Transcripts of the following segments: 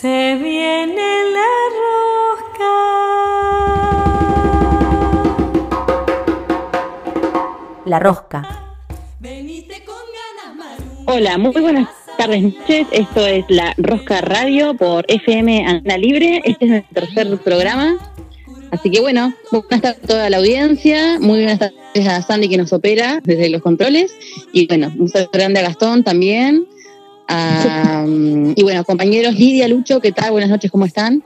Se viene la rosca. La rosca. Hola, muy buenas tardes, noches. Esto es la Rosca Radio por FM Anda Libre. Este es el tercer programa. Así que bueno, buenas tardes a toda la audiencia. Muy buenas tardes a Sandy que nos opera desde los controles. Y bueno, un saludo grande a Gastón también. Y bueno, compañeros Lidia, Lucho, ¿qué tal? Buenas noches, ¿cómo están?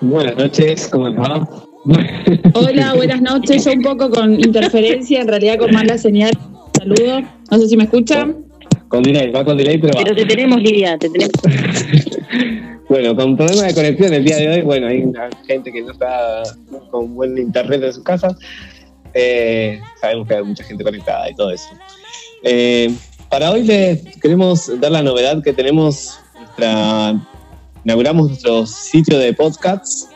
Buenas noches, ¿cómo están? Hola, buenas noches. Yo un poco con interferencia, en realidad con mala señal. Saludos. No sé si me escuchan. Con delay, va con delay, pero va. Pero te tenemos, Lidia, te tenemos. Bueno, con problemas de conexión el día de hoy, bueno, hay una gente que no está con buen internet en sus casas. Eh, sabemos que hay mucha gente conectada y todo eso. Eh, para hoy les queremos dar la novedad que tenemos nuestra inauguramos nuestro sitio de podcasts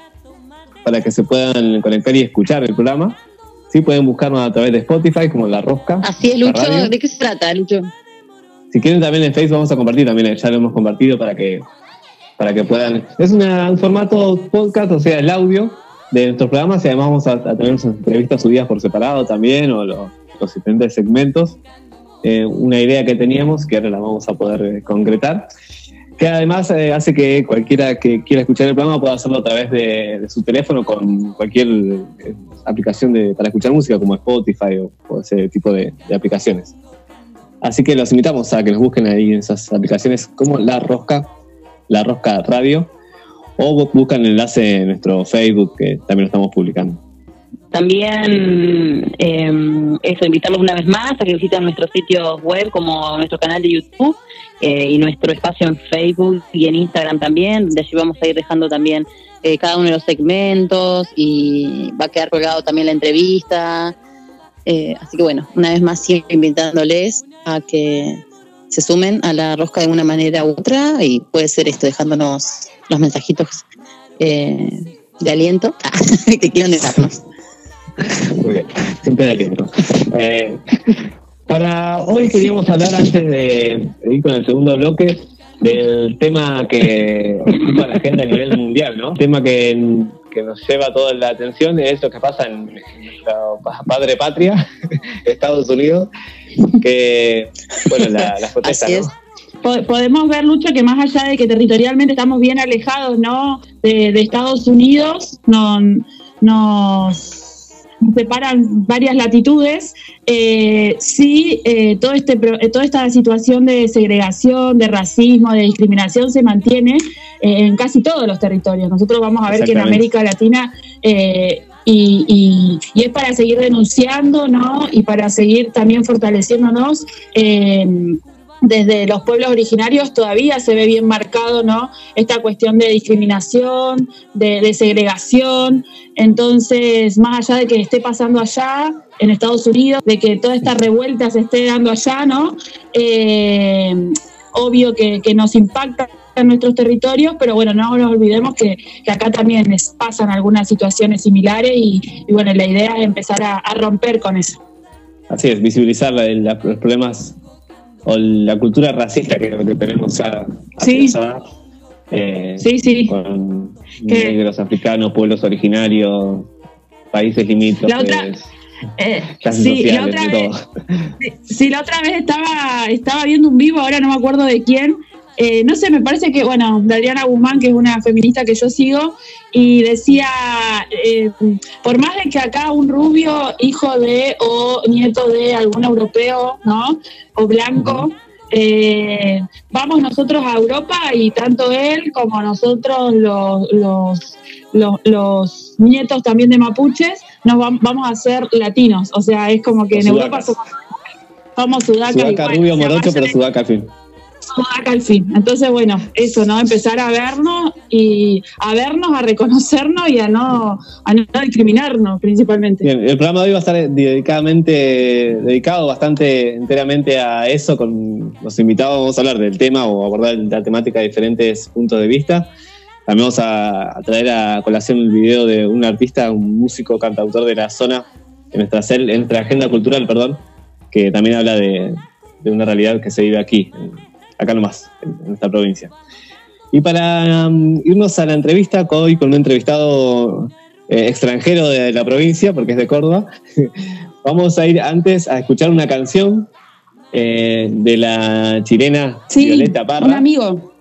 para que se puedan conectar y escuchar el programa. Sí, pueden buscarnos a través de Spotify como La Rosca. Así es, Lucho. ¿De qué se trata, Lucho? Si quieren también en Facebook vamos a compartir también, ya lo hemos compartido para que para que puedan. Es una- un formato podcast, o sea, el audio de nuestros programas y además vamos a, a tener nuestras entrevistas subidas por separado también o lo- los diferentes segmentos. Eh, una idea que teníamos que ahora la vamos a poder eh, concretar. Que además eh, hace que cualquiera que quiera escuchar el programa pueda hacerlo a través de, su teléfono con cualquier aplicación de, para escuchar música como Spotify o, o ese tipo de- de aplicaciones. Así que los invitamos a que nos busquen ahí en esas aplicaciones como La Rosca, La Rosca Radio, o bu- buscan el enlace en nuestro Facebook, que también lo estamos publicando. También eh, eso, invitarlos una vez más a que visiten nuestros sitios web como nuestro canal de YouTube eh, y nuestro espacio en Facebook y en Instagram también, donde allí vamos a ir dejando también eh, cada uno de los segmentos y va a quedar colgado también la entrevista. Eh, así que bueno, una vez más siempre invitándoles a que se sumen a la rosca de una manera u otra y puede ser esto dejándonos los mensajitos eh, de aliento que quieran dejarnos. Muy bien, siempre de aliento. Eh, para hoy queríamos hablar, antes de ir con el segundo bloque, del tema que ocupa la agenda a nivel mundial, ¿no? Tema que, que nos lleva toda la atención es lo que pasa en nuestro pa- padre patria, Estados Unidos, que, bueno, la- las protestas, ¿no? es. Podemos ver, Lucho, que más allá de que territorialmente estamos bien alejados ¿no? de, de Estados Unidos, no- nos separan varias latitudes, eh, sí, eh, todo este, eh, toda esta situación de segregación, de racismo, de discriminación se mantiene eh, en casi todos los territorios. Nosotros vamos a ver que en. América Latina y, y- y es para seguir denunciando, ¿no? Y para seguir también fortaleciéndonos. Desde los pueblos originarios todavía se ve bien marcado, ¿no? Esta cuestión de discriminación, de, segregación. Entonces, más allá de que esté pasando allá, en Estados Unidos, de que toda esta revuelta se esté dando allá, ¿no? Eh, obvio que, nos impacta en nuestros territorios, pero bueno, no nos olvidemos que, acá también les pasan algunas situaciones similares y, bueno, la idea es empezar a, romper con eso. Así es, visibilizar los problemas o la cultura racista que, que tenemos ya Sí. eh, Sí, sí. con Que- negros, africanos, pueblos originarios, países limítrofes, La otra- Eh, sí, la otra vez, Sí, la otra vez estaba, estaba viendo un vivo, ahora no me acuerdo de quién. Eh, no sé, me parece que, bueno, de Adriana Guzmán, que es una feminista que yo sigo, y decía, eh, por más de que acá un rubio, hijo de o nieto de algún europeo, ¿no? O blanco, eh, vamos nosotros a Europa y tanto él como nosotros, los, los, los, los nietos también de mapuches, nos vam- vamos a ser latinos. O sea, es como que Los en Europa somos, somos sudacas. Sudaca igual. rubio morocho, pero sudaca al fin. Acá al fin. Entonces, bueno, eso, ¿no? Empezar a vernos y a vernos, a reconocernos y a no, a no discriminarnos principalmente. Bien, el programa de hoy va a estar dedicadamente, dedicado bastante enteramente a eso, con los invitados vamos a hablar del tema o abordar la temática de diferentes puntos de vista. También vamos a, traer a colación el video de un artista, un músico, cantautor de la zona, en nuestra, en nuestra agenda cultural, perdón, que también habla de, de una realidad que se vive aquí, acá nomás, en, esta provincia. Y para um, irnos a la entrevista, hoy con un entrevistado eh, extranjero de la provincia, porque es de Córdoba, vamos a ir antes a escuchar una canción eh, de la chilena Violeta Parra. Un amigo.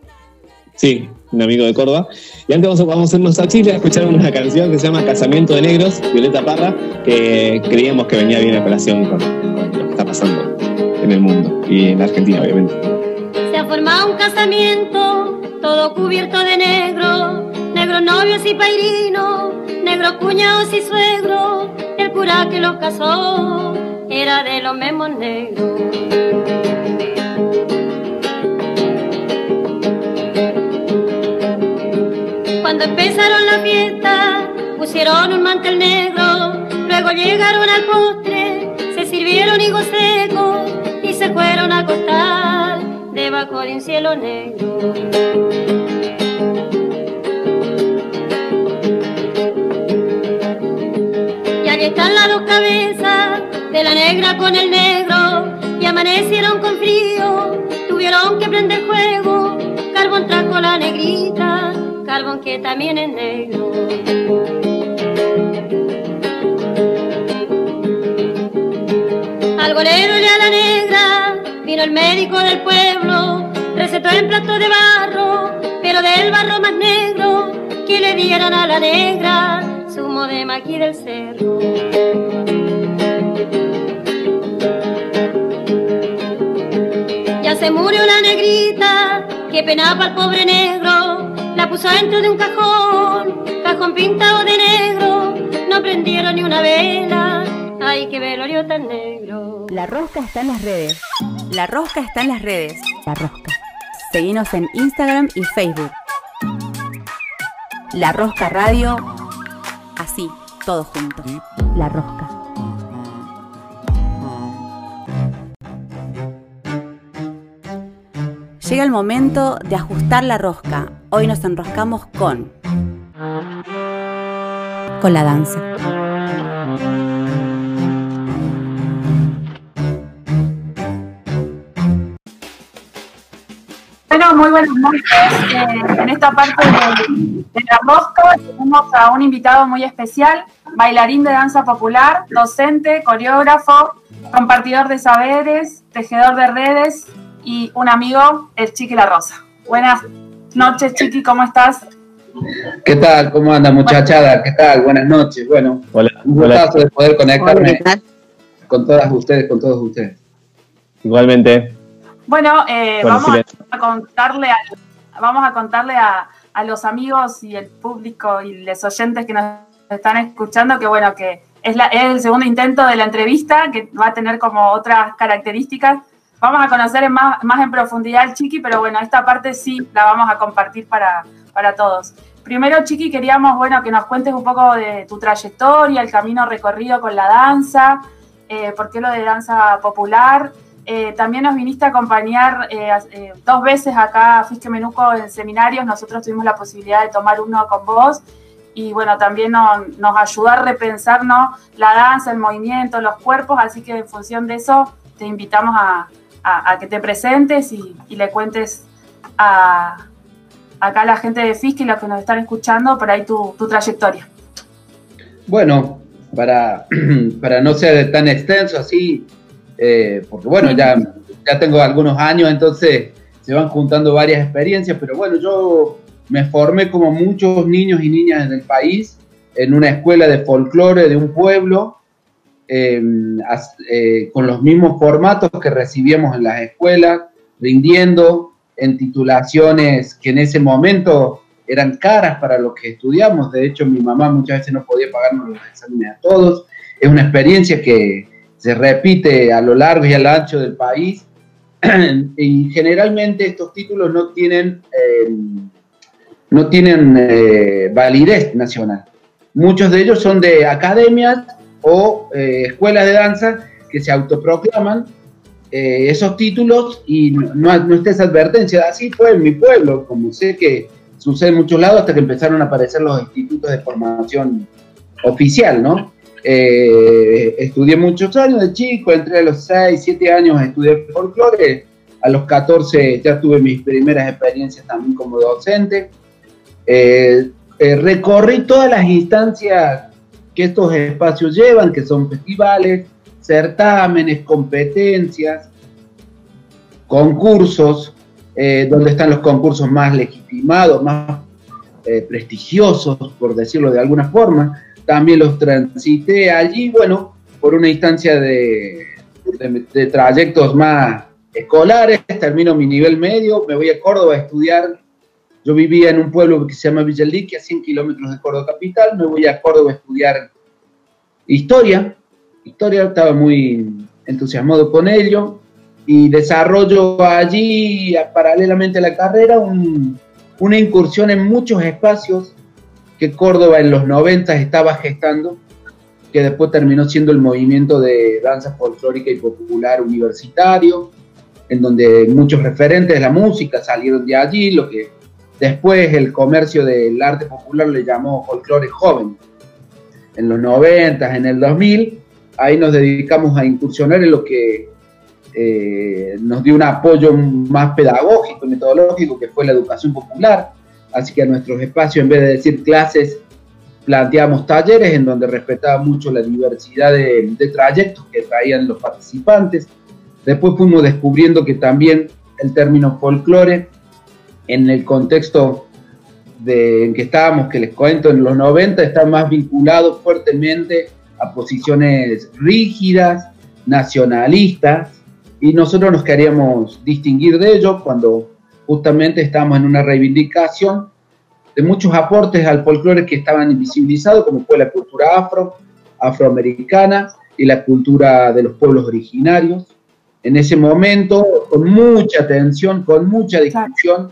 Sí, un amigo de Córdoba. Y antes vamos, vamos a irnos a Chile a escuchar una canción que se llama Casamiento de Negros, Violeta Parra, que creíamos que venía bien a colación con lo que está pasando en el mundo y en Argentina, obviamente. Formado un casamiento, todo cubierto de negro, negros novios y pairinos, negros cuñados y suegros, el cura que los casó era de los mismos negros. Cuando empezaron la fiesta, pusieron un mantel negro, luego llegaron al postre, se sirvieron higos secos y se fueron a acostar debajo de un cielo negro. Y allí están las dos cabezas de la negra con el negro y amanecieron con frío, tuvieron que prender fuego, carbón trajo la negrita, carbón que también es negro. Al golero y la negra vino el médico del pueblo, recetó en plato de barro, pero del barro más negro, que le dieran a la negra zumo de maqui del cerro. Ya se murió la negrita, que penaba al pobre negro, la puso dentro de un cajón, cajón pintado de negro, no prendieron ni una vela, ay que velorio tan negro. La Rosca está en las redes. La Rosca está en las redes. La Rosca. Seguinos en Instagram y Facebook. La Rosca Radio. Así, todos juntos. La Rosca. Llega el momento de ajustar la rosca. Hoy nos enroscamos con... Con la danza. Muy buenas noches. Eh, en esta parte de, la rosca tenemos a un invitado muy especial, bailarín de danza popular, docente, coreógrafo, compartidor de saberes, tejedor de redes y un amigo, el Chiqui La Rosa. Buenas noches, Chiqui, ¿cómo estás? ¿Qué tal? ¿Cómo anda, muchachada? ¿Qué tal? Buenas noches. Bueno, un gustazo de poder conectarme con todas ustedes, con todos ustedes. Igualmente. Bueno, eh, vamos a contarle, a, vamos a contarle a, los amigos y el público y los oyentes que nos están escuchando que bueno que es, la, es el segundo intento de la entrevista que va a tener como otras características. Vamos a conocer más, más en profundidad al Chiqui, pero bueno, esta parte sí la vamos a compartir para, para todos. Primero, Chiqui, queríamos bueno, que nos cuentes un poco de tu trayectoria, el camino recorrido con la danza, eh, por qué lo de danza popular eh, también nos viniste a acompañar eh, eh, dos veces acá a Fisque Menuco en seminarios. Nosotros tuvimos la posibilidad de tomar uno con vos y bueno, también nos ayudó a repensarnos la danza, el movimiento, los cuerpos. Así que en función de eso te invitamos a, que te presentes y, le cuentes acá a la gente de Fisque y los que nos están escuchando por ahí tu, trayectoria. Bueno, para, para no ser tan extenso así, eh, porque bueno, ya, ya tengo algunos años, entonces se van juntando varias experiencias, pero bueno, yo me formé como muchos niños y niñas en el país, en una escuela de folclore de un pueblo, em, eh, con los mismos formatos que recibíamos en las escuelas, rindiendo en titulaciones que en ese momento eran caras para los que estudiamos. De hecho, mi mamá muchas veces no podía pagarnos los exámenes a todos. Es una experiencia que, se repite a lo largo y a lo ancho del país. y generalmente estos títulos no tienen, eh, no tienen eh, validez nacional. Muchos de ellos son de academias o escuelas de danza que se autoproclaman esos títulos y no, no está esa advertencia. Así fue en mi pueblo, como sé que sucede en muchos lados hasta que empezaron a aparecer los institutos de formación oficial, ¿no? Eh, estudié muchos años de chico, entré a los 6, 7 años a estudiar folclore, a los 14 ya tuve mis primeras experiencias también como docente. Eh, eh, recorrí todas las instancias que estos espacios llevan, que son festivales, certámenes, competencias, concursos, donde están los concursos más legitimados, más prestigiosos, por decirlo de alguna forma también los transité allí, bueno, por una instancia de, de, trayectos más escolares, termino mi nivel medio, me voy a Córdoba a estudiar. Yo vivía en un pueblo que se llama Villalique, a 100 kilómetros de Córdoba capital, me voy a Córdoba a estudiar historia. Historia, estaba muy entusiasmado con ello y desarrollo allí, paralelamente a la carrera, una incursión en muchos espacios que Córdoba en los 90 estaba gestando, que después terminó siendo el movimiento de danza folclórica y popular universitario, en donde muchos referentes de la música salieron de allí, lo que después el comercio del arte popular le llamó folclore joven. En los 90, en el 2000, ahí nos dedicamos a incursionar en lo que eh, nos dio un apoyo más pedagógico y metodológico, que fue la educación popular, Así que a nuestros espacios, en vez de decir clases, planteamos talleres en donde respetaba mucho la diversidad de, trayectos que traían los participantes. Después fuimos descubriendo que también el término folclore, en el contexto en que estábamos, que les cuento, en los 90, está más vinculado fuertemente a posiciones rígidas, nacionalistas, y nosotros nos queríamos distinguir de ello cuando justamente estamos en una reivindicación de muchos aportes al folclore que estaban invisibilizados, como fue la cultura afro, afroamericana y la cultura de los pueblos originarios. En ese momento, con mucha tensión, con mucha discusión,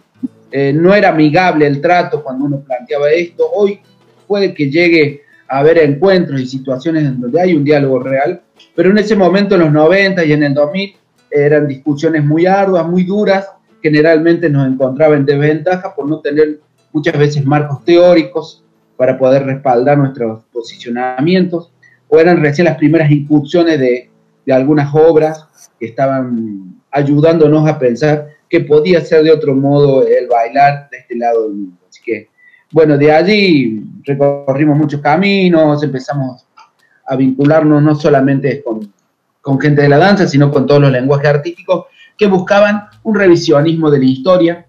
eh, no era amigable el trato cuando uno planteaba esto. Hoy puede que llegue a haber encuentros y situaciones en donde hay un diálogo real, pero en ese momento, en los 90 y en el 2000, eran discusiones muy arduas, muy duras, generalmente nos encontraba en desventaja por no tener muchas veces marcos teóricos para poder respaldar nuestros posicionamientos, o eran recién las primeras incursiones de, algunas obras que estaban ayudándonos a pensar que podía ser de otro modo el bailar de este lado del mundo. Así que, bueno, de allí recorrimos muchos caminos, empezamos a vincularnos no solamente con, con gente de la danza, sino con todos los lenguajes artísticos que buscaban un revisionismo de la historia,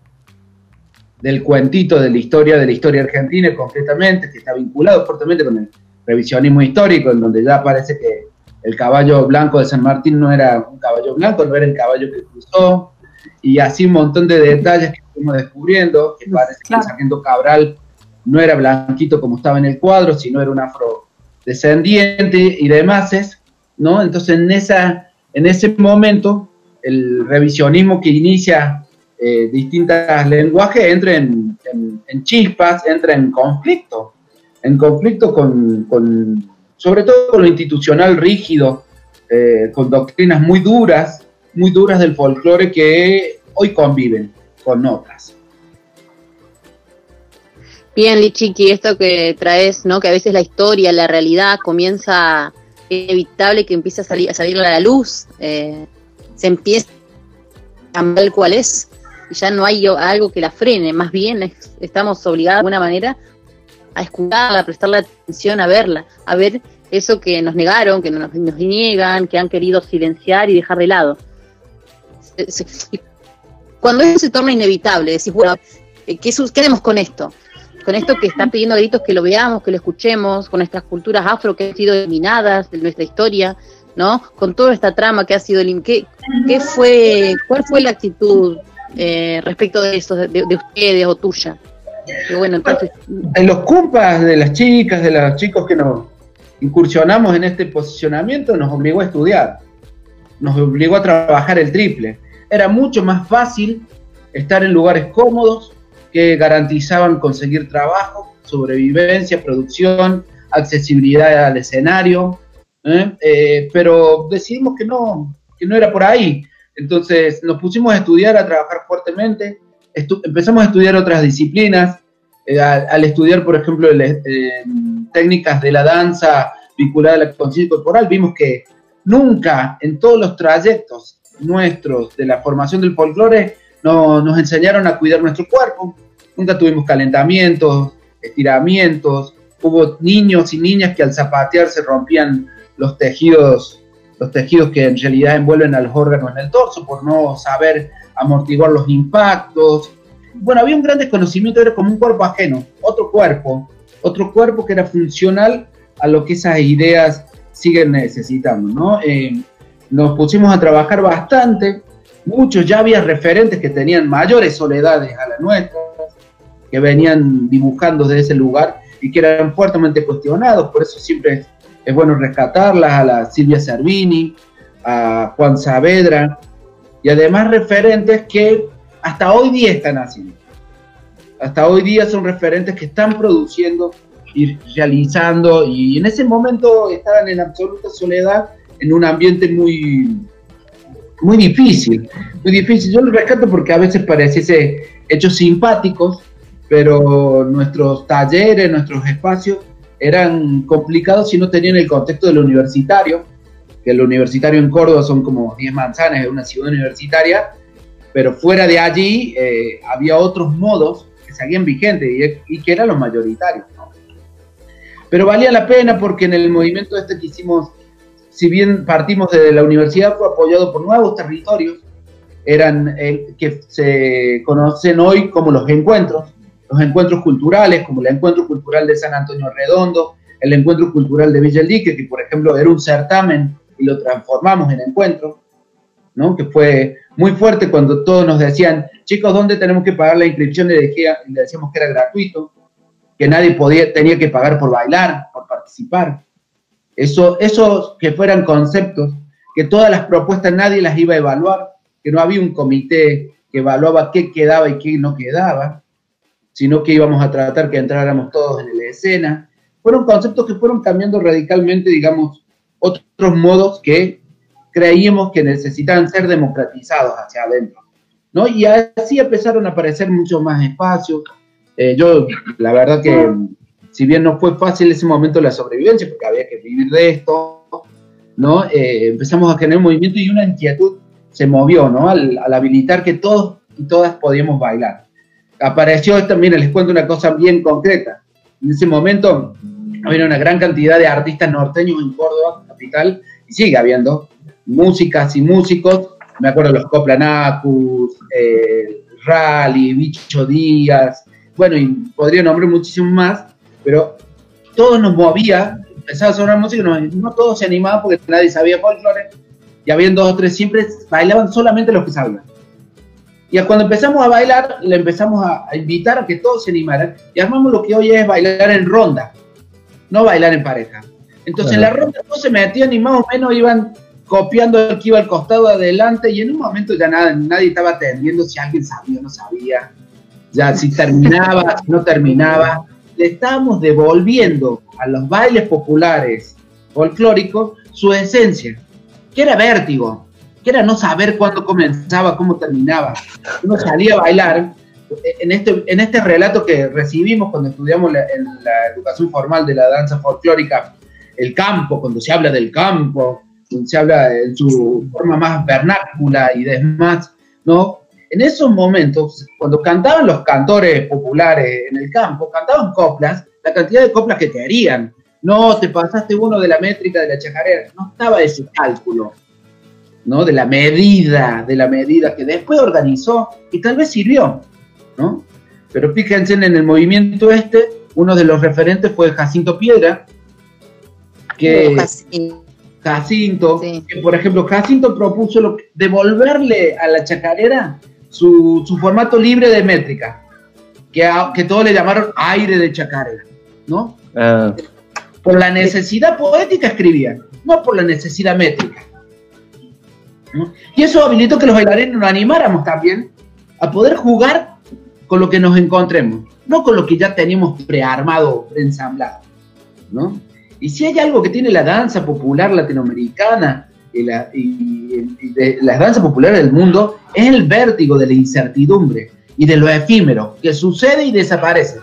del cuentito de la historia, de la historia argentina concretamente, que está vinculado fuertemente con el revisionismo histórico, en donde ya parece que el caballo blanco de San Martín no era un caballo blanco, no era el caballo que cruzó, y así un montón de detalles que fuimos descubriendo, que parece que el sargento Cabral no era blanquito como estaba en el cuadro, sino era un afrodescendiente y demás, ¿no? Entonces en, esa, en ese momento el revisionismo que inicia eh, distintos lenguajes entra en, chispas, entra en conflicto, en conflicto con, sobre todo con lo institucional rígido, eh, con doctrinas muy duras, muy duras del folclore que hoy conviven con otras. Bien, Lichiki, esto que traes, ¿no? Que a veces la historia, la realidad comienza inevitable que empiece a salir a salir a la luz. Eh, se empieza a ver cuál es y ya no hay algo que la frene, más bien estamos obligados de alguna manera a escucharla, a prestarle atención, a verla, a ver eso que nos negaron, que nos, niegan, que han querido silenciar y dejar de lado. Cuando eso se torna inevitable, decís, bueno, ¿qué, ¿qué haremos con esto? Con esto que están pidiendo gritos que lo veamos, que lo escuchemos, con nuestras culturas afro que han sido eliminadas de nuestra historia, ¿no? Con toda esta trama que ha sido el ¿qué, qué fue, cuál fue la actitud eh, respecto de eso, de, ustedes o tuya? bueno. En los cumpas de las chicas, de los chicos que nos incursionamos en este posicionamiento, nos obligó a estudiar, nos obligó a trabajar el triple. era mucho más fácil estar en lugares cómodos que garantizaban conseguir trabajo, sobrevivencia, producción, accesibilidad al escenario, ¿eh? Eh, pero decidimos que no, que no era por ahí. Entonces nos pusimos a estudiar, a trabajar fuertemente, empezamos a estudiar otras disciplinas, eh, al, estudiar, por ejemplo, técnicas de la danza vinculada a la conciencia corporal, vimos que nunca en todos los trayectos nuestros de la formación del folclore no, nos enseñaron a cuidar nuestro cuerpo, nunca tuvimos calentamientos, estiramientos, hubo niños y niñas que al zapatear se rompían los tejidos, los tejidos que en realidad envuelven a los órganos en el torso por no saber amortiguar los impactos. Bueno, había un gran desconocimiento, era como un cuerpo ajeno, otro cuerpo, otro cuerpo que era funcional a lo que esas ideas siguen necesitando, ¿no? Eh, nos pusimos a trabajar bastante, muchos ya había referentes que tenían mayores soledades a las nuestras, que venían dibujando desde ese lugar y que eran fuertemente cuestionados, por eso siempre es, bueno rescatarlas, a la Silvia Cervini, a Juan Saavedra, y además referentes que hasta hoy día están haciendo. Hasta hoy día son referentes que están produciendo y realizando, y en ese momento estaban en absoluta soledad, en un ambiente muy, muy difícil, muy difícil. Yo lo rescato porque a veces pareciese hechos simpáticos, pero nuestros talleres, nuestros espacios eran complicados si no tenían el contexto del universitario, que el universitario en Córdoba son como 10 manzanas, es una ciudad universitaria, pero fuera de allí eh, había otros modos que seguían vigentes y, que eran los mayoritarios. Pero valía la pena porque en el movimiento este que hicimos, si bien partimos desde la universidad, fue apoyado por nuevos territorios, eran eh, que se conocen hoy como los encuentros, los encuentros culturales, como el encuentro cultural de San Antonio Redondo, el encuentro cultural de Villa que por ejemplo era un certamen y lo transformamos en encuentro, ¿no? que fue muy fuerte cuando todos nos decían, chicos, ¿dónde tenemos que pagar la inscripción? Y le decíamos que era gratuito que nadie podía, tenía que pagar por bailar, por participar. Eso, esos que fueran conceptos, que todas las propuestas nadie las iba a evaluar, que no había un comité que evaluaba qué quedaba y qué no quedaba, sino que íbamos a tratar que entráramos todos en la escena. Fueron conceptos que fueron cambiando radicalmente, digamos, otros modos que creíamos que necesitaban ser democratizados hacia adentro. ¿no? Y así empezaron a aparecer muchos más espacios, eh, yo, la verdad que, si bien no fue fácil ese momento la sobrevivencia, porque había que vivir de esto, ¿no? Eh, empezamos a generar movimiento y una inquietud se movió, ¿no? Al, habilitar que todos y todas podíamos bailar. Apareció también, les cuento una cosa bien concreta. En ese momento había una gran cantidad de artistas norteños en Córdoba, capital, y sigue habiendo músicas y músicos. Me acuerdo los Coplanacus, eh, Rally, Bicho Díaz, bueno, y podría nombrar muchísimo más, pero todo nos movía, empezaba a sonar música, no, no todos se animaban porque nadie sabía folclore, y habían dos o tres, siempre bailaban solamente los que sabían. Y cuando empezamos a bailar, le empezamos a, invitar a que todos se animaran, y armamos lo que hoy es bailar en ronda, no bailar en pareja. Entonces en la ronda todos se metían y más o menos iban copiando el que iba al costado adelante y en un momento ya nada, nadie estaba atendiendo si alguien sabía o no sabía. Ya si terminaba, si no terminaba, le estábamos devolviendo a los bailes populares folclóricos su esencia, que era vértigo, era no saber cuándo comenzaba, cómo terminaba. Uno salía a bailar. En este, en este relato que recibimos cuando estudiamos la, en la educación formal de la danza folclórica, el campo, cuando se habla del campo, se habla en su forma más vernácula y demás, ¿no? en esos momentos, cuando cantaban los cantores populares en el campo, cantaban coplas, la cantidad de coplas que querían. No, te pasaste uno de la métrica de la chacarera. No estaba ese cálculo, ¿no? De la medida, de la medida que después organizó y tal vez sirvió, ¿no? Pero fíjense en el movimiento este, uno de los referentes fue Jacinto Piedra, que... Jacinto, que por ejemplo, Jacinto propuso devolverle a la chacarera su, formato libre de métrica, que, que todos le llamaron aire de chacarera, ¿no? Ah. Por la necesidad poética escribía, no por la necesidad métrica. Y eso habilitó que los bailarines nos animáramos también a poder jugar con lo que nos encontremos, no con lo que ya teníamos prearmado, preensamblado, ¿no? Y si hay algo que tiene la danza popular latinoamericana y, la, de las danzas populares del mundo, es el vértigo de la incertidumbre y de lo efímero, que sucede y desaparece.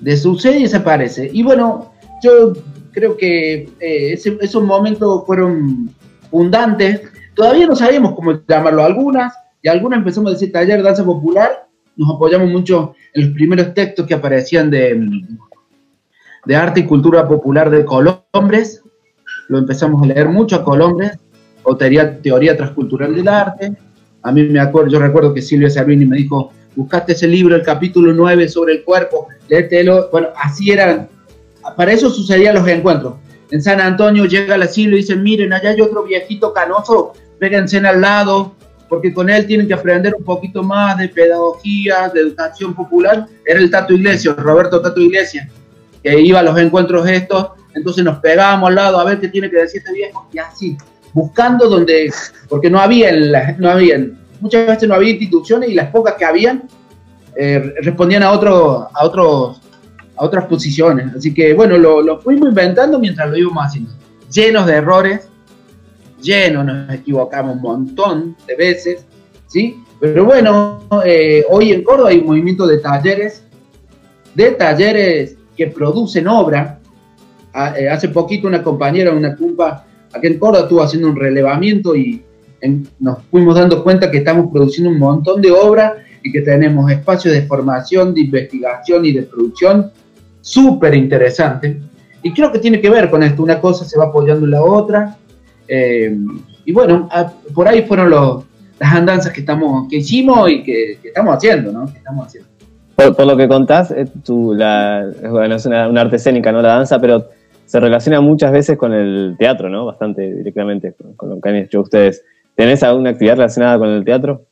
De sucede y desaparece. Y bueno, yo creo que eh, esos momentos fueron fundantes. Todavía no sabíamos cómo llamarlo algunas, y algunas empezamos a decir taller danza popular, nos apoyamos mucho en los primeros textos que aparecían de, de arte y cultura popular de Colombres, lo empezamos a leer mucho a Colombres, o teoría, teoría transcultural del arte. A mí me acuerdo, yo recuerdo que Silvia Servini me dijo, buscaste ese libro, el capítulo 9 sobre el cuerpo, léetelo. Bueno, así eran, para eso sucedían los encuentros. En San Antonio llega la Silvia y dice, miren, allá hay otro viejito canoso, péguense al lado, porque con él tienen que aprender un poquito más de pedagogía, de educación popular. Era el Tato Iglesias, Roberto Tato Iglesias, que iba a los encuentros estos, entonces nos pegábamos al lado a ver qué tiene que decir este viejo, y así, buscando donde, porque no había, no había, muchas veces no había instituciones y las pocas que habían eh, respondían a, otro, a, otros, a otras posiciones. Así que bueno, lo, lo fuimos inventando mientras lo íbamos haciendo, llenos de errores, llenos, nos equivocamos un montón de veces, ¿sí? Pero bueno, eh, hoy en Córdoba hay un movimiento de talleres, de talleres que producen obra. Eh, hace poquito una compañera, una cumpa, aquí en Córdoba estuvo haciendo un relevamiento y nos fuimos dando cuenta que estamos produciendo un montón de obra y que tenemos espacios de formación, de investigación y de producción súper interesante. Y creo que tiene que ver con esto, una cosa se va apoyando en la otra. Eh, y bueno, ah, por ahí fueron las andanzas que, estamos, que hicimos y que, estamos haciendo, ¿no? Que estamos haciendo. Por, lo que contás, es, tu, la, es una, arte escénica, ¿no? La danza, pero se relaciona muchas veces con el teatro, ¿no? Bastante directamente con, lo que han hecho ustedes. ¿Tenés alguna actividad relacionada con el teatro?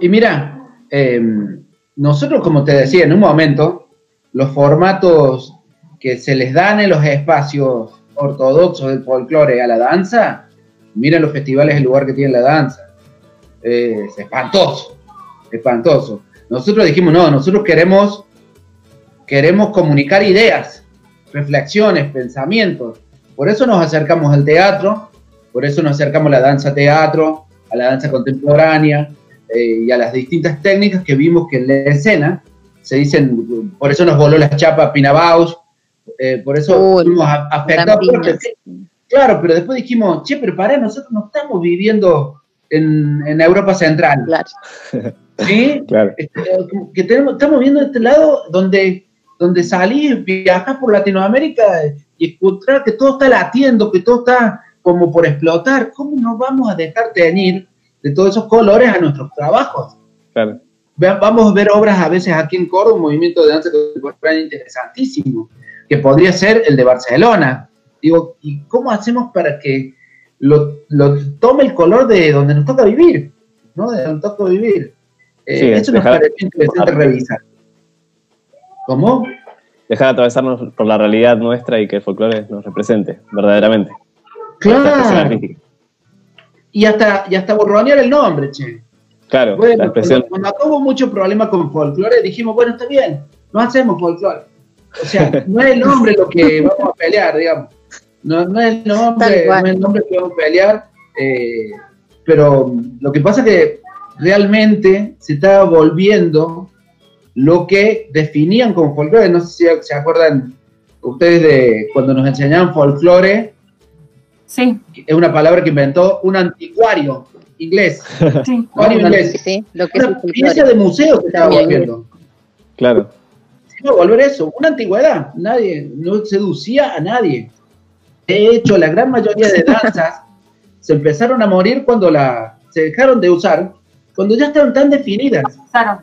Y mira, em, nosotros, como te decía, en un momento, los formatos que se les dan en los espacios ortodoxos del folclore a la danza, miren los festivales, el lugar que tiene la danza. es espantoso, espantoso. Nosotros dijimos, no, nosotros queremos, queremos comunicar ideas, reflexiones, pensamientos. Por eso nos acercamos al teatro, por eso nos acercamos a la danza teatro, a la danza contemporánea eh, y a las distintas técnicas que vimos que en la escena se dicen, por eso nos voló la chapa Pinabaus, eh, por eso fuimos afectados. claro, pero después dijimos, che, pero para nosotros no estamos viviendo en, en Europa Central. Claro. ¿sí? Claro. Este, que tenemos, estamos viendo este lado donde, donde salís, viajas por Latinoamérica y escuchar que todo está latiendo, que todo está como por explotar. ¿Cómo nos vamos a dejar tener de todos esos colores a nuestros trabajos? Claro. Vamos a ver obras a veces aquí en Córdoba, un movimiento de danza contemporánea interesantísimo, que podría ser el de Barcelona. Digo, ¿y cómo hacemos para que lo, lo tome el color de donde nos toca vivir? ¿no? De donde nos toca vivir. Eh, eso nos parece interesante revisar. ¿Cómo? Dejar de atravesarnos por la realidad nuestra y que el folclore nos represente, verdaderamente. Claro. Y hasta, y hasta borronear el nombre, che. Claro, la expresión. Cuando, cuando hubo mucho problema con folclore, dijimos, bueno, está bien, no hacemos folclore. O sea, no es el nombre lo que vamos a pelear, digamos. No, no es el nombre, no es el nombre que vamos a pelear. Eh, pero lo que pasa es que realmente se estaba volviendo lo que definían como folclore. No sé si se acuerdan ustedes de cuando nos enseñaban folclore. Sí. Es una palabra que inventó un anticuario inglés. Sí. Anticuario inglés. Sí, lo que una pieza de museo se estaba volviendo. Claro. Se iba a volver eso, una antigüedad. Nadie, no seducía a nadie. De hecho, la gran mayoría de danzas se empezaron a morir cuando la, se dejaron de usar cuando ya estaban tan definidas. Claro.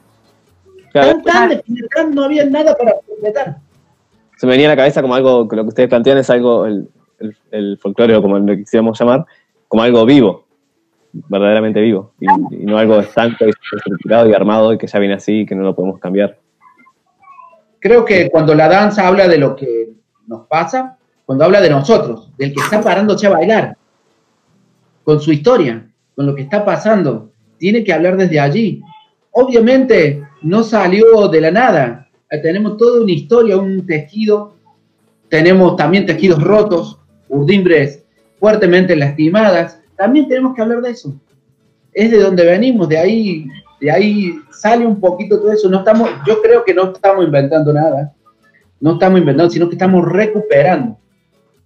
Tan, definidas, no había nada para completar. Se me venía a la cabeza como algo, que lo que ustedes plantean es algo, el, el, folclore, o como lo quisiéramos llamar, como algo vivo, verdaderamente vivo, y, no algo estanco y estructurado y armado y que ya viene así y que no lo podemos cambiar. Creo que cuando la danza habla de lo que nos pasa, cuando habla de nosotros, del que está parándose a bailar, con su historia, con lo que está pasando. Tiene que hablar desde allí. Obviamente no salió de la nada. Tenemos toda una historia, un tejido. Tenemos también tejidos rotos, urdimbres fuertemente lastimadas. También tenemos que hablar de eso. Es de donde venimos, de ahí, de ahí sale un poquito todo eso. No estamos, yo creo que no estamos inventando nada. No estamos inventando, sino que estamos recuperando.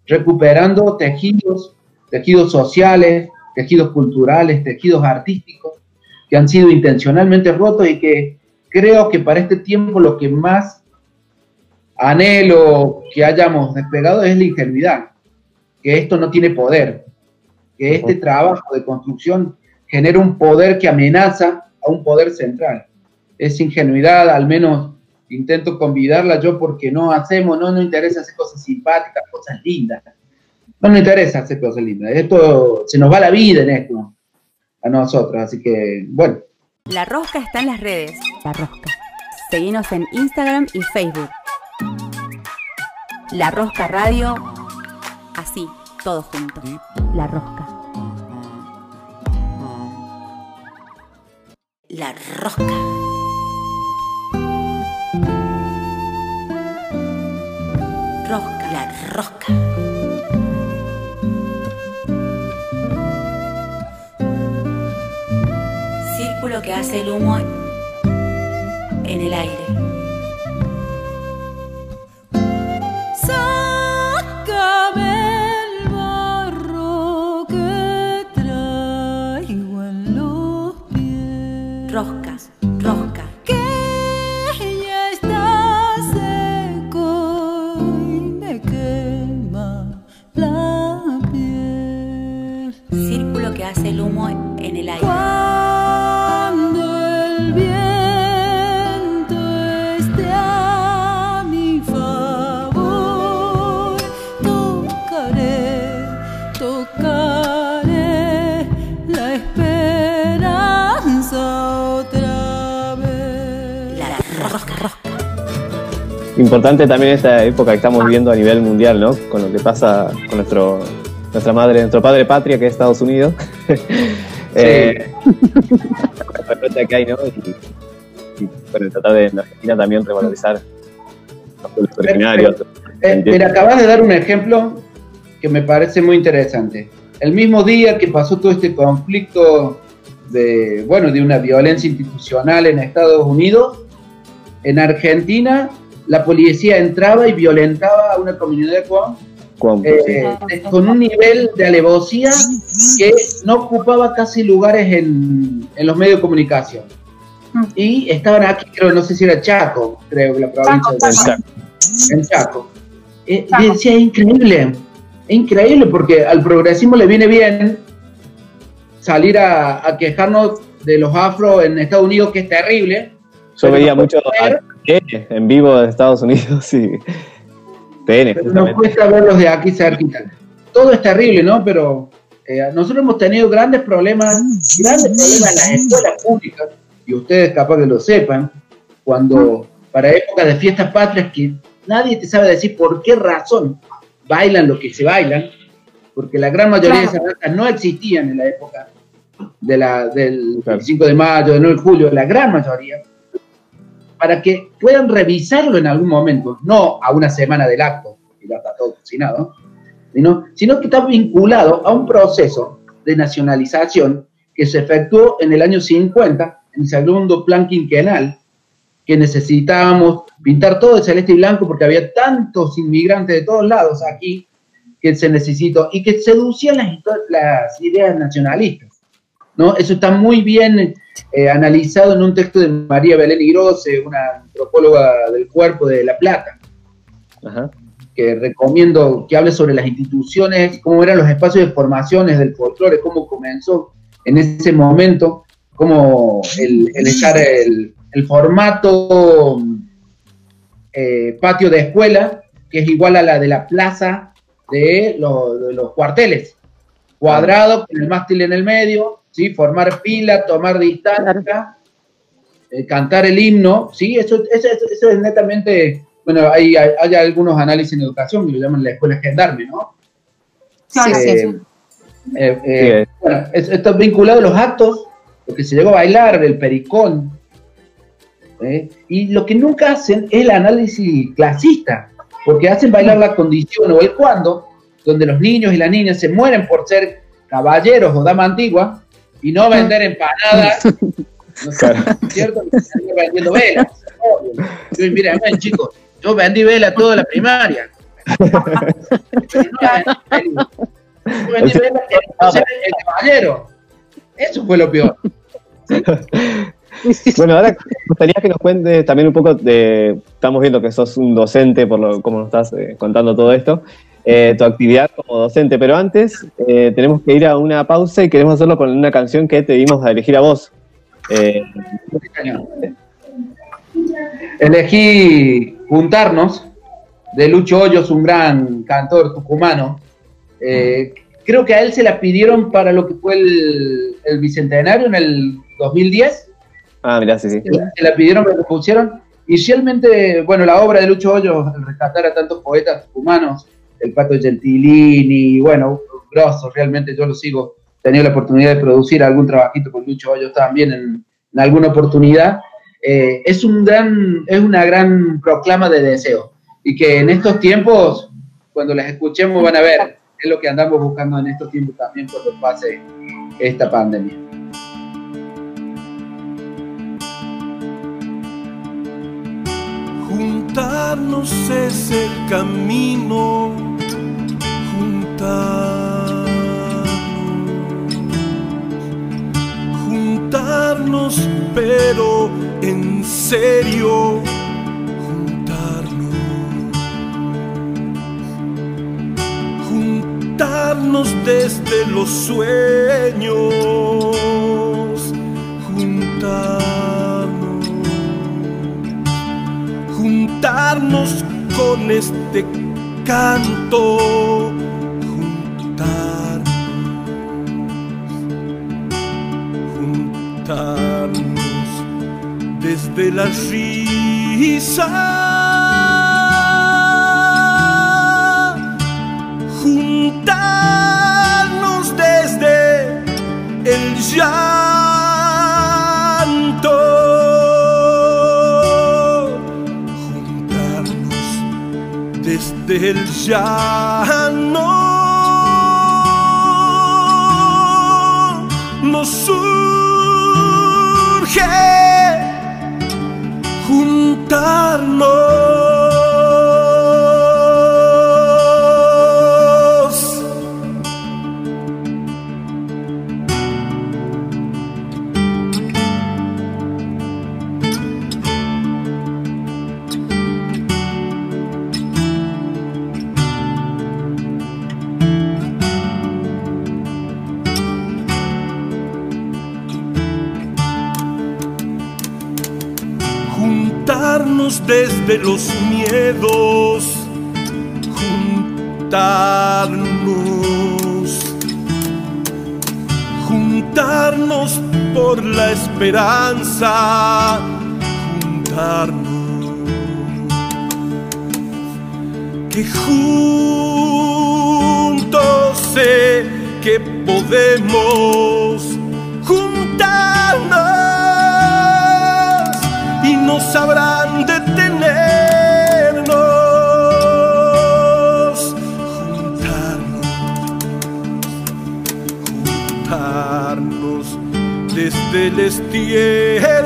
Recuperando tejidos, tejidos sociales, tejidos culturales, tejidos artísticos, que han sido intencionalmente rotos y que creo que para este tiempo lo que más anhelo que hayamos despegado es la ingenuidad, que esto no tiene poder, que este trabajo de construcción genera un poder que amenaza a un poder central. Es ingenuidad, al menos intento convidarla yo porque no hacemos, no nos interesa hacer cosas simpáticas, cosas lindas. No nos interesa hacer cosas lindas. Esto se nos va la vida en esto a nosotros, así que bueno. La Rosca está en las redes. La Rosca. Seguimos en Instagram y Facebook. La Rosca Radio. Así, todos juntos. La Rosca. La Rosca. Rosca. La Rosca. Círculo que hace el humo en el aire. Hace el humo en el aire. Cuando el viento esté a mi favor, tocaré, tocaré la esperanza otra vez. La rosca, rosca. Importante también esta época que estamos viviendo a nivel mundial, ¿no? Con lo que pasa con nuestro, nuestra madre, nuestro padre patria, que es Estados Unidos. Eh, la que hay, ¿no? Y, y, bueno, tratar de en Argentina también revalorizar los pueblos originarios. Eh, mira, acabas de dar un ejemplo que me parece muy interesante. El mismo día que pasó todo este conflicto de, bueno, de una violencia institucional en Estados Unidos, en Argentina la policía entraba y violentaba a una comunidad con, Cuauhtémoc, eh, con un nivel de alevosía que no ocupaba casi lugares en, en los medios de comunicación. Y estaban aquí, creo, no sé si era Chaco, creo que la provincia Chaco, de Chaco. en Chaco. Eh, Chaco. y decía, es increíble, es increíble porque al progresismo le viene bien salir a, a quejarnos de los afro en Estados Unidos, que es terrible. Yo veía no mucho en vivo de Estados Unidos y TN, nos cuesta verlos de aquí cerquita. Todo es terrible, ¿no? Pero eh, nosotros hemos tenido grandes problemas, grandes problemas en las escuelas públicas, y ustedes capaz que lo sepan, cuando para épocas de fiestas patrias que nadie te sabe decir por qué razón bailan lo que se bailan, porque la gran mayoría de esas danzas no existían en la época de la, del Claro. 25 de mayo, del 9 de julio, la gran mayoría, para que puedan revisarlo en algún momento, no a una semana del acto, y ya está todo cocinado, sino, sino que está vinculado a un proceso de nacionalización que se efectuó en el año 50, en el segundo plan quinquenal, que necesitábamos pintar todo de celeste y blanco porque había tantos inmigrantes de todos lados aquí que se necesitó y que seducían las, las ideas nacionalistas. ¿no? Eso está muy bien eh, analizado en un texto de María Belén Igrose, una antropóloga del cuerpo de La Plata, Ajá. que recomiendo que hable sobre las instituciones, cómo eran los espacios de formaciones del folclore, cómo comenzó en ese momento, cómo el, el echar el, el formato eh, patio de escuela, que es igual a la de la plaza de, lo- de los cuarteles, cuadrado con el mástil en el medio, ¿sí? formar fila, tomar distancia, eh, cantar el himno, ¿sí? eso, eso, eso- eso es netamente, bueno, hay, hay, hay algunos análisis en educación que lo llaman la escuela gendarme, ¿no? Sí, Eh, sí. Eh, eh, bueno, es- esto es vinculado a los actos, lo que se llegó a bailar, el pericón. ¿eh? Y lo que nunca hacen es el análisis clasista, porque hacen bailar la condición o el cuando, donde los niños y las niñas se mueren por ser caballeros o dama antigua y no vender empanadas, ¿no es cierto? Vendiendo velas. Yo, mira, ven, chicos, yo vendí velas toda la primaria. Pero no vendí vendí ser el caballero. Eso fue lo peor. Bueno, ahora me gustaría que nos cuentes también un poco de. Estamos viendo que sos un docente, por lo como nos estás eh, contando todo esto, eh, tu actividad como docente, pero antes eh, tenemos que ir a una pausa y queremos hacerlo con una canción que te dimos a elegir a vos. Eh, Elegí Juntarnos, de Lucho Hoyos, un gran cantor tucumano. Eh, creo que a él se la pidieron para lo que fue el, el Bicentenario en el 2010. ah, mirá, sí, sí. Se la- pidieron, me la pusieron. Y realmente, bueno, la obra de Lucho Hoyos, el rescatar a tantos poetas tucumanos, el Pato Gentilini, bueno, grosso, realmente yo lo sigo. He la oportunidad de producir algún trabajito con Lucho Hoyos también en, alguna oportunidad. Eh, es, un gran, es una gran proclama de deseo. Y que en estos tiempos, cuando las escuchemos, van a ver es lo que andamos buscando en estos tiempos también cuando pase esta pandemia. Juntarnos es el camino, serio, juntarnos, juntarnos desde los sueños, juntarnos. Juntarnos con este canto, desde la risa, juntarnos desde el llanto. Desde el llano. Nos surge juntarnos. Desde los miedos, juntarnos, juntarnos por la esperanza, juntarnos, que juntos sé que podemos desde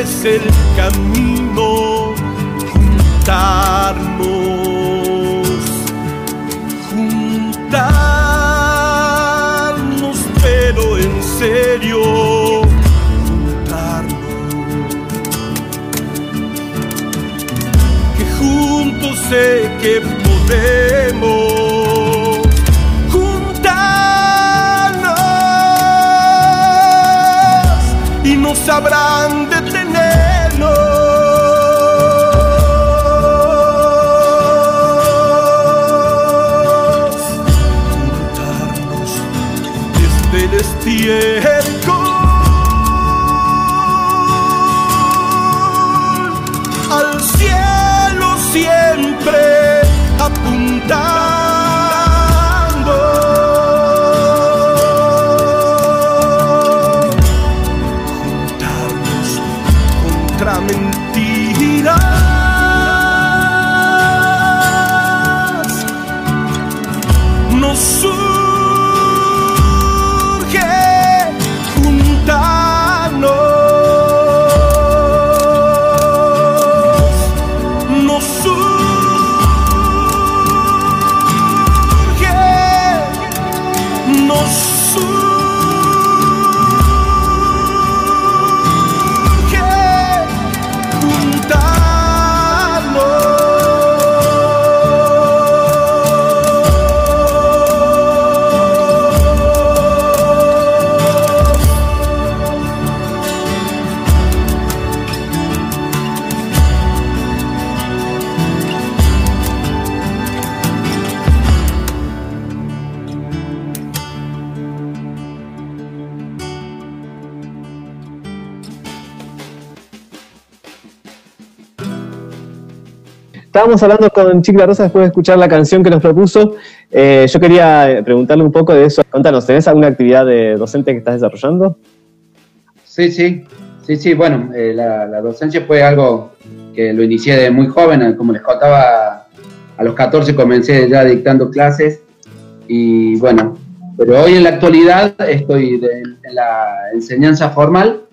es el camino, juntarnos, juntarnos, pero en serio, juntarnos. Que juntos sé que podemos juntarnos Estábamos hablando con Chica Rosa después de escuchar la canción que nos propuso. Eh, yo quería preguntarle un poco de eso. Contanos, ¿tenés alguna actividad de docente que estás desarrollando? Sí, sí, sí, sí, bueno, eh, la, la docencia fue algo que lo inicié de muy joven, como les contaba, a los 14 comencé ya dictando clases y bueno, pero hoy en la actualidad estoy en la enseñanza formal,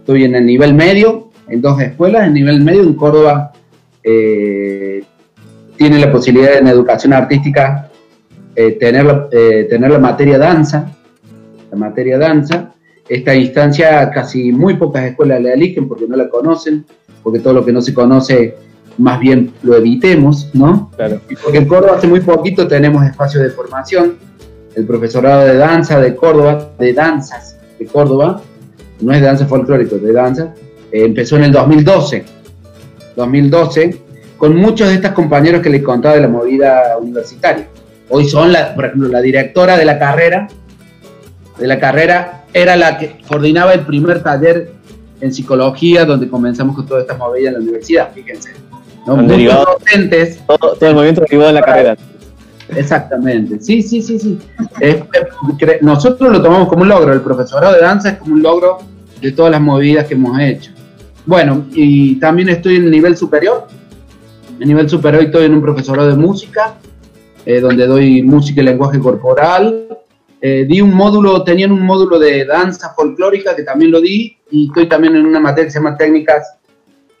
estoy en el nivel medio, en dos escuelas, en nivel medio en Córdoba eh, tiene la posibilidad en educación artística eh, tener, la- eh, tener la materia danza, la materia danza, esta instancia casi muy pocas escuelas la eligen porque no la conocen, porque todo lo que no se conoce más bien lo evitemos, ¿no? Claro. Y porque en Córdoba hace muy poquito tenemos espacio de formación, el profesorado de danza de Córdoba, de danzas de Córdoba, no es de danza folclórica, de danza, eh, empezó en el 2012, 2012, con muchos de estos compañeros que les contaba de la movida universitaria. Hoy son, la, por ejemplo, la directora de la carrera, de la carrera era la que coordinaba el primer taller en psicología donde comenzamos con toda esta movida en la universidad, fíjense. ¿no? Muchos derivado- docentes Todo, todo el movimiento derivado en la carrera. Exactamente, sí, sí, sí, sí. Es- es- cre- nosotros lo tomamos como un logro, el profesorado de danza es como un logro de todas las movidas que hemos hecho. Bueno, y también estoy en el nivel superior. En nivel superior estoy en un profesorado de música, eh, donde doy música y lenguaje corporal. Eh, di un módulo, tenían un módulo de danza folclórica que también lo di, y estoy también en una materia que se llama técnicas,